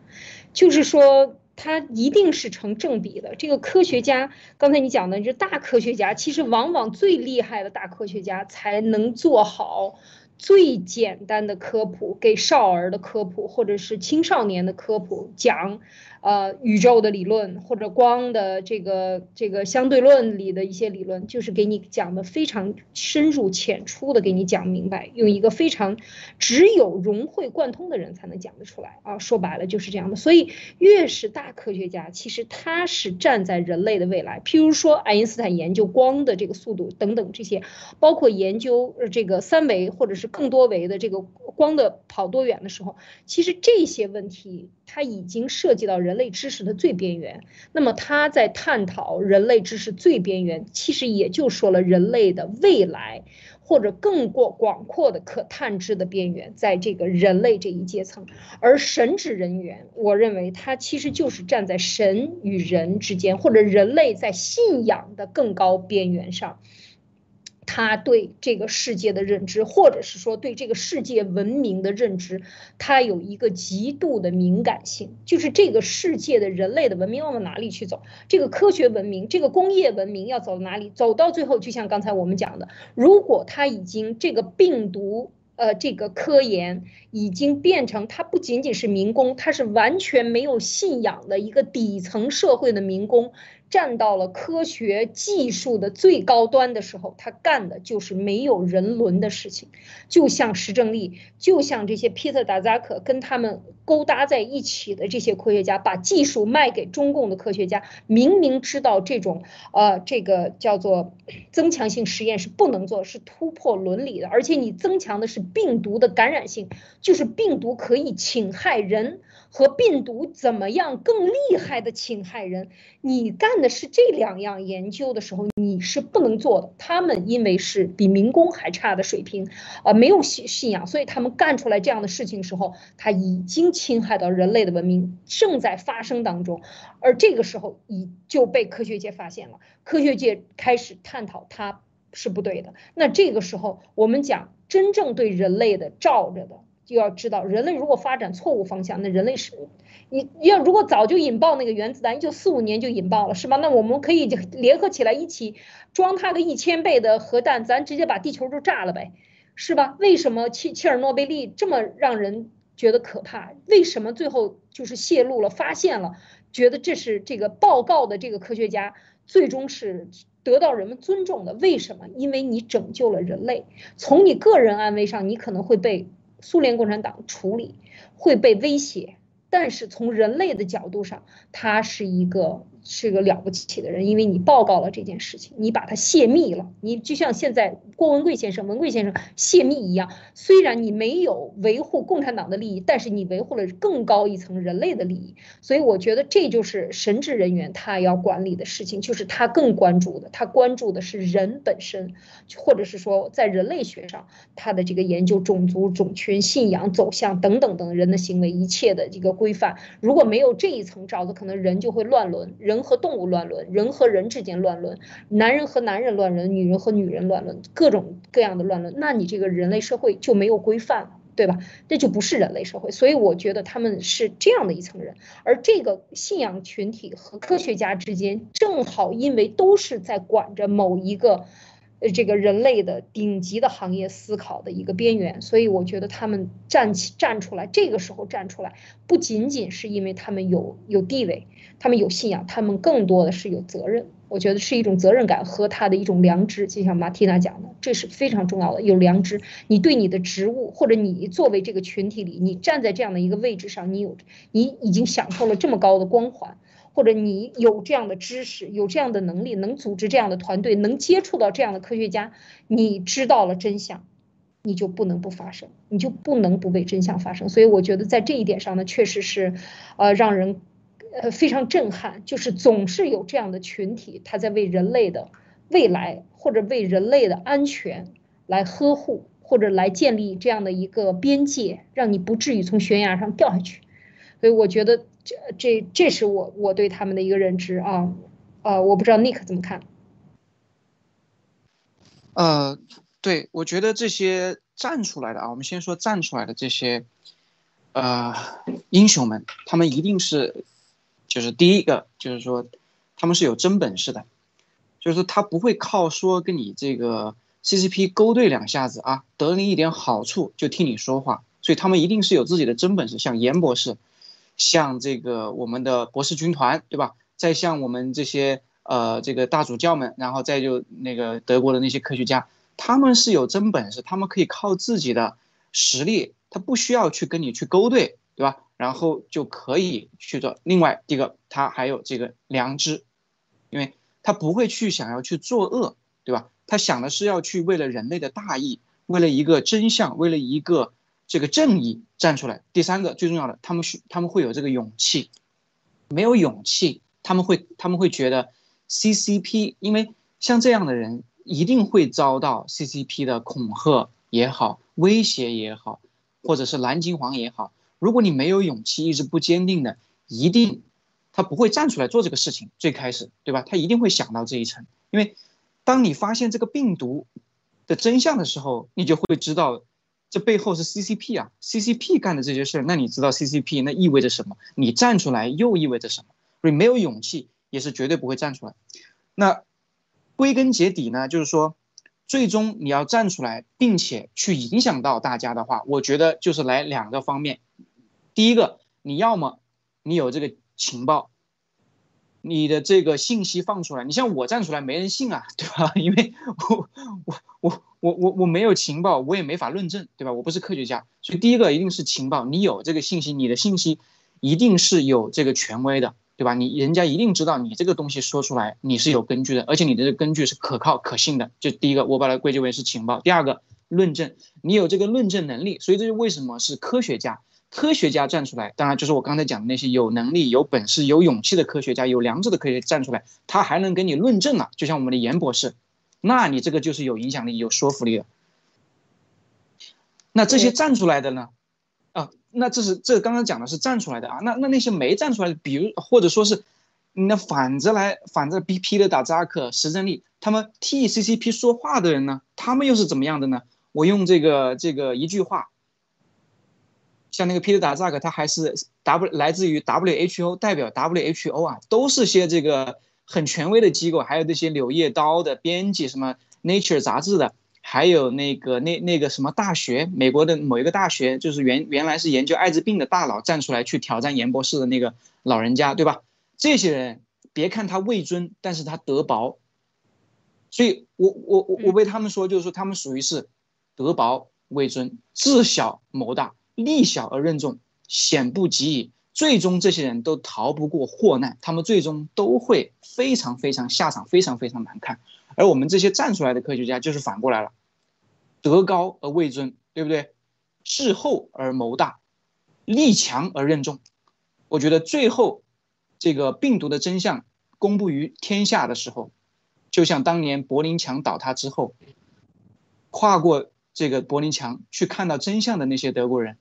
就是说他一定是成正比的。这个科学家，刚才你讲的这大科学家，其实往往最厉害的大科学家才能做好最简单的科普，给少儿的科普或者是青少年的科普讲。呃，宇宙的理论或者光的这个这个相对论里的一些理论，就是给你讲的非常深入浅出的，给你讲明白，用一个非常只有融会贯通的人才能讲得出来啊。说白了就是这样的。所以越是大科学家，其实他是站在人类的未来。譬如说爱因斯坦研究光的这个速度等等这些，包括研究这个三维或者是更多维的这个光的跑多远的时候，其实这些问题。它已经涉及到人类知识的最边缘，那么他在探讨人类知识最边缘，其实也就说了人类的未来或者更过广阔的可探知的边缘，在这个人类这一阶层。而神职人员，我认为他其实就是站在神与人之间，或者人类在信仰的更高边缘上。他对这个世界的认知，或者是说对这个世界文明的认知，他有一个极度的敏感性，就是这个世界的人类的文明要往哪里去走，这个科学文明、这个工业文明要走到哪里，走到最后，就像刚才我们讲的，如果他已经这个病毒，呃，这个科研已经变成它不仅仅是民工，它是完全没有信仰的一个底层社会的民工。站到了科学技术的最高端的时候，他干的就是没有人伦的事情，就像石正丽，就像这些皮特达扎克跟他们勾搭在一起的这些科学家，把技术卖给中共的科学家，明明知道这种呃这个叫做增强性实验是不能做，是突破伦理的，而且你增强的是病毒的感染性，就是病毒可以侵害人。和病毒怎么样更厉害的侵害人？你干的是这两样研究的时候，你是不能做的。他们因为是比民工还差的水平，啊，没有信信仰，所以他们干出来这样的事情时候，他已经侵害到人类的文明，正在发生当中。而这个时候，已就被科学界发现了，科学界开始探讨它是不对的。那这个时候，我们讲真正对人类的罩着的。就要知道，人类如果发展错误方向，那人类是，你要如果早就引爆那个原子弹，一九四五年就引爆了，是吧？那我们可以联合起来一起装它个一千倍的核弹，咱直接把地球就炸了呗，是吧？为什么切切尔诺贝利这么让人觉得可怕？为什么最后就是泄露了，发现了，觉得这是这个报告的这个科学家最终是得到人们尊重的？为什么？因为你拯救了人类，从你个人安危上，你可能会被。苏联共产党处理会被威胁，但是从人类的角度上，它是一个是个了不起的人，因为你报告了这件事情，你把它泄密了，你就像现在郭文贵先生、文贵先生泄密一样。虽然你没有维护共产党的利益，但是你维护了更高一层人类的利益。所以我觉得这就是神职人员他要管理的事情，就是他更关注的，他关注的是人本身，或者是说在人类学上他的这个研究种族、种群、信仰、走向等等等人的行为一切的这个规范。如果没有这一层罩子，可能人就会乱伦，人。人和动物乱伦，人和人之间乱伦，男人和男人乱伦，女人和女人乱伦，各种各样的乱伦，那你这个人类社会就没有规范了，对吧？这就不是人类社会。所以我觉得他们是这样的一层人，而这个信仰群体和科学家之间正好因为都是在管着某一个。这个人类的顶级的行业思考的一个边缘，所以我觉得他们站起站出来，这个时候站出来，不仅仅是因为他们有有地位，他们有信仰，他们更多的是有责任。我觉得是一种责任感和他的一种良知，就像马蒂娜讲的，这是非常重要的。有良知，你对你的职务或者你作为这个群体里，你站在这样的一个位置上，你有你已经享受了这么高的光环。或者你有这样的知识，有这样的能力，能组织这样的团队，能接触到这样的科学家，你知道了真相，你就不能不发声，你就不能不为真相发声。所以我觉得在这一点上呢，确实是，呃，让人，呃，非常震撼。就是总是有这样的群体，他在为人类的未来或者为人类的安全来呵护，或者来建立这样的一个边界，让你不至于从悬崖上掉下去。所以我觉得。这这这是我我对他们的一个认知啊，呃，我不知道 Nick 怎么看。呃，对，我觉得这些站出来的啊，我们先说站出来的这些，呃，英雄们，他们一定是，就是第一个，就是说，他们是有真本事的，就是他不会靠说跟你这个 CCP 勾兑两下子啊，得你一点好处就替你说话，所以他们一定是有自己的真本事，像严博士。像这个我们的博士军团，对吧？再像我们这些呃这个大主教们，然后再就那个德国的那些科学家，他们是有真本事，他们可以靠自己的实力，他不需要去跟你去勾兑，对吧？然后就可以去做。另外一个，他还有这个良知，因为他不会去想要去作恶，对吧？他想的是要去为了人类的大义，为了一个真相，为了一个。这个正义站出来。第三个最重要的，他们是他们会有这个勇气，没有勇气，他们会他们会觉得 CCP，因为像这样的人一定会遭到 CCP 的恐吓也好，威胁也好，或者是蓝金黄也好。如果你没有勇气，一直不坚定的，一定他不会站出来做这个事情。最开始，对吧？他一定会想到这一层，因为当你发现这个病毒的真相的时候，你就会知道。这背后是 CCP 啊，CCP 干的这些事儿，那你知道 CCP 那意味着什么？你站出来又意味着什么？所以没有勇气也是绝对不会站出来。那归根结底呢，就是说，最终你要站出来，并且去影响到大家的话，我觉得就是来两个方面。第一个，你要么你有这个情报。你的这个信息放出来，你像我站出来没人信啊，对吧？因为我我我我我我没有情报，我也没法论证，对吧？我不是科学家，所以第一个一定是情报，你有这个信息，你的信息一定是有这个权威的，对吧？你人家一定知道你这个东西说出来你是有根据的，而且你的这个根据是可靠可信的。就第一个，我把它归结为是情报。第二个，论证，你有这个论证能力，所以这就为什么是科学家。科学家站出来，当然就是我刚才讲的那些有能力、有本事、有勇气的科学家，有良知的科学站出来，他还能给你论证啊，就像我们的严博士，那你这个就是有影响力、有说服力的。那这些站出来的呢？啊，那这是这刚刚讲的是站出来的啊，那那那些没站出来的，比如或者说是，那反着来反着逼皮的打扎克、石正丽，他们替 CCP 说话的人呢，他们又是怎么样的呢？我用这个这个一句话。像那个 Peter Daszak，他还是 W 来自于 WHO，代表 WHO 啊，都是些这个很权威的机构，还有那些《柳叶刀》的编辑，什么 Nature 杂志的，还有那个那那个什么大学，美国的某一个大学，就是原原来是研究艾滋病的大佬站出来去挑战严博士的那个老人家，对吧？这些人别看他位尊，但是他德薄，所以我我我我被他们说，就是说他们属于是德薄位尊，自小谋大。力小而任重，险不及矣。最终这些人都逃不过祸难，他们最终都会非常非常下场非常非常难看。而我们这些站出来的科学家就是反过来了，德高而位尊，对不对？事厚而谋大，力强而任重。我觉得最后这个病毒的真相公布于天下的时候，就像当年柏林墙倒塌之后，跨过这个柏林墙去看到真相的那些德国人。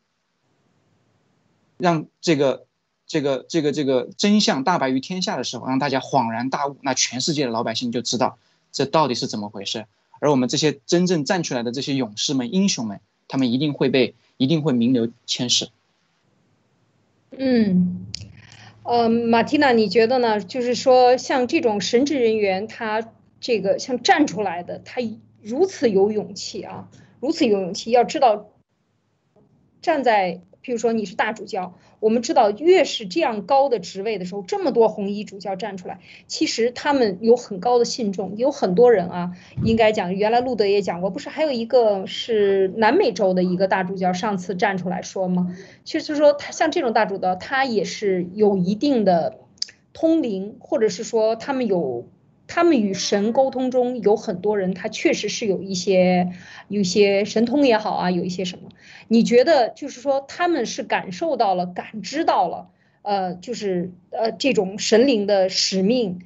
让这个、这个、这个、这个真相大白于天下的时候，让大家恍然大悟，那全世界的老百姓就知道这到底是怎么回事。而我们这些真正站出来的这些勇士们、英雄们，他们一定会被、一定会名留千史。嗯，呃，马蒂娜，你觉得呢？就是说，像这种神职人员，他这个像站出来的，他如此有勇气啊，如此有勇气。要知道，站在。譬如说你是大主教，我们知道越是这样高的职位的时候，这么多红衣主教站出来，其实他们有很高的信众，有很多人啊。应该讲，原来路德也讲过，不是还有一个是南美洲的一个大主教上次站出来说吗？其实说他像这种大主教，他也是有一定的通灵，或者是说他们有。他们与神沟通中有很多人，他确实是有一些，有一些神通也好啊，有一些什么？你觉得就是说他们是感受到了、感知到了，呃，就是呃这种神灵的使命，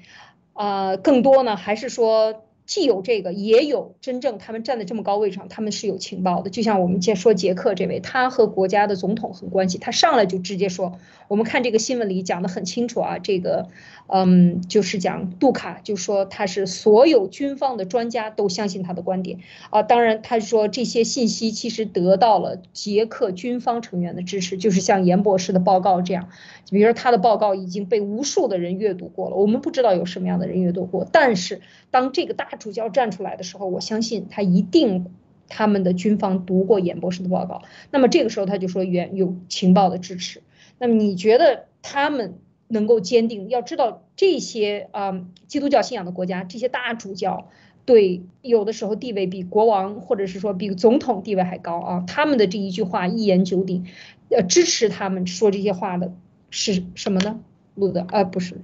啊，更多呢，还是说？既有这个，也有真正他们站在这么高位上，他们是有情报的。就像我们先说杰克这位，他和国家的总统很关系，他上来就直接说，我们看这个新闻里讲的很清楚啊，这个，嗯，就是讲杜卡就说他是所有军方的专家都相信他的观点啊。当然，他说这些信息其实得到了捷克军方成员的支持，就是像严博士的报告这样，比如说他的报告已经被无数的人阅读过了，我们不知道有什么样的人阅读过，但是当这个大。主教站出来的时候，我相信他一定他们的军方读过严博士的报告。那么这个时候他就说原有情报的支持。那么你觉得他们能够坚定？要知道这些啊基督教信仰的国家，这些大主教对有的时候地位比国王或者是说比总统地位还高啊。他们的这一句话一言九鼎，呃，支持他们说这些话的是什么呢？路德呃不是，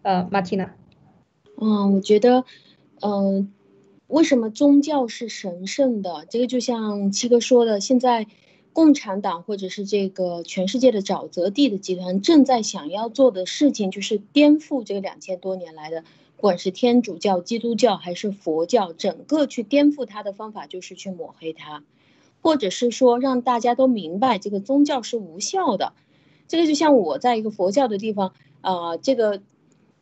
呃马蒂娜。嗯，我觉得。嗯，为什么宗教是神圣的？这个就像七哥说的，现在共产党或者是这个全世界的沼泽地的集团正在想要做的事情，就是颠覆这个两千多年来的，不管是天主教、基督教还是佛教，整个去颠覆它的方法就是去抹黑它，或者是说让大家都明白这个宗教是无效的。这个就像我在一个佛教的地方啊，这个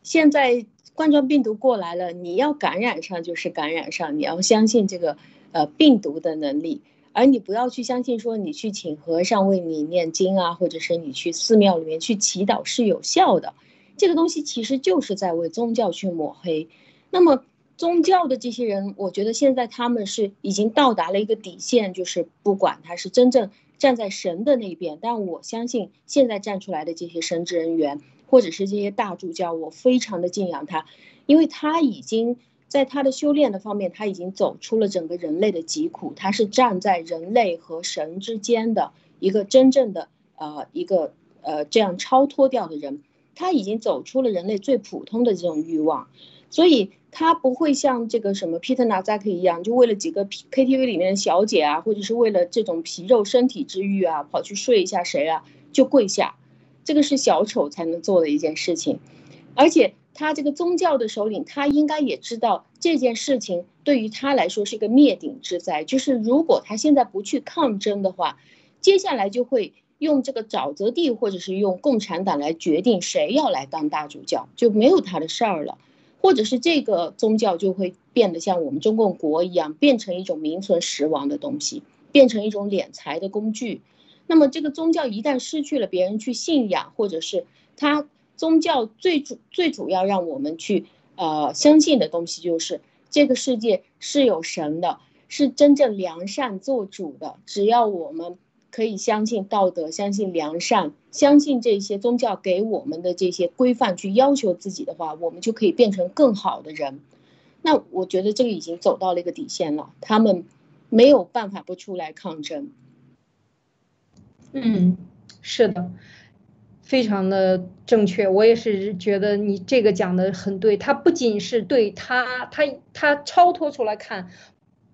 现在。冠状病毒过来了，你要感染上就是感染上，你要相信这个呃病毒的能力，而你不要去相信说你去请和尚为你念经啊，或者是你去寺庙里面去祈祷是有效的，这个东西其实就是在为宗教去抹黑。那么宗教的这些人，我觉得现在他们是已经到达了一个底线，就是不管他是真正站在神的那边，但我相信现在站出来的这些神职人员。或者是这些大主教，我非常的敬仰他，因为他已经在他的修炼的方面，他已经走出了整个人类的疾苦，他是站在人类和神之间的一个真正的呃一个呃这样超脱掉的人，他已经走出了人类最普通的这种欲望，所以他不会像这个什么 Peter Nazak 一样，就为了几个 KTV 里面的小姐啊，或者是为了这种皮肉身体之欲啊，跑去睡一下谁啊，就跪下。这个是小丑才能做的一件事情，而且他这个宗教的首领，他应该也知道这件事情对于他来说是一个灭顶之灾。就是如果他现在不去抗争的话，接下来就会用这个沼泽地，或者是用共产党来决定谁要来当大主教，就没有他的事儿了，或者是这个宗教就会变得像我们中共国一样，变成一种名存实亡的东西，变成一种敛财的工具。那么这个宗教一旦失去了别人去信仰，或者是他宗教最主最主要让我们去呃相信的东西，就是这个世界是有神的，是真正良善做主的。只要我们可以相信道德，相信良善，相信这些宗教给我们的这些规范去要求自己的话，我们就可以变成更好的人。那我觉得这个已经走到了一个底线了，他们没有办法不出来抗争。嗯，是的。非常的正确，我也是觉得你这个讲的很对。他不仅是对他，他他超脱出来看，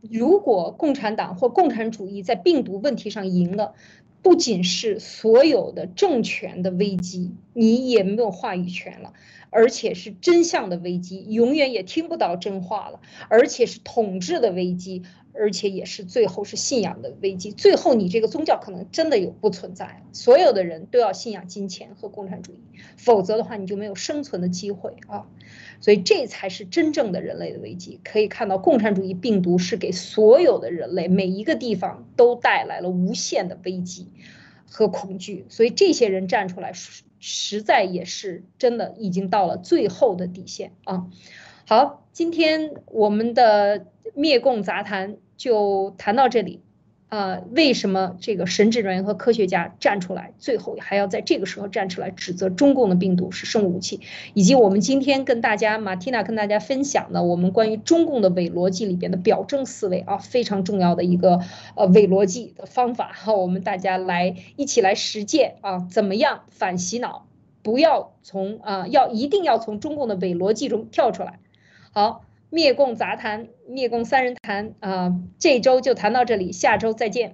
如果共产党或共产主义在病毒问题上赢了，不仅是所有的政权的危机，你也没有话语权了，而且是真相的危机，永远也听不到真话了，而且是统治的危机。而且也是最后是信仰的危机，最后你这个宗教可能真的有不存在，所有的人都要信仰金钱和共产主义，否则的话你就没有生存的机会啊！所以这才是真正的人类的危机。可以看到，共产主义病毒是给所有的人类每一个地方都带来了无限的危机和恐惧，所以这些人站出来，实在也是真的已经到了最后的底线啊！好，今天我们的灭共杂谈。就谈到这里，啊，为什么这个神职人员和科学家站出来，最后还要在这个时候站出来指责中共的病毒是生物武器，以及我们今天跟大家马蒂娜跟大家分享的我们关于中共的伪逻辑里边的表征思维啊，非常重要的一个呃伪逻辑的方法哈，我们大家来一起来实践啊，怎么样反洗脑，不要从啊要一定要从中共的伪逻辑中跳出来，好。灭共杂谈，灭共三人谈啊，这周就谈到这里，下周再见。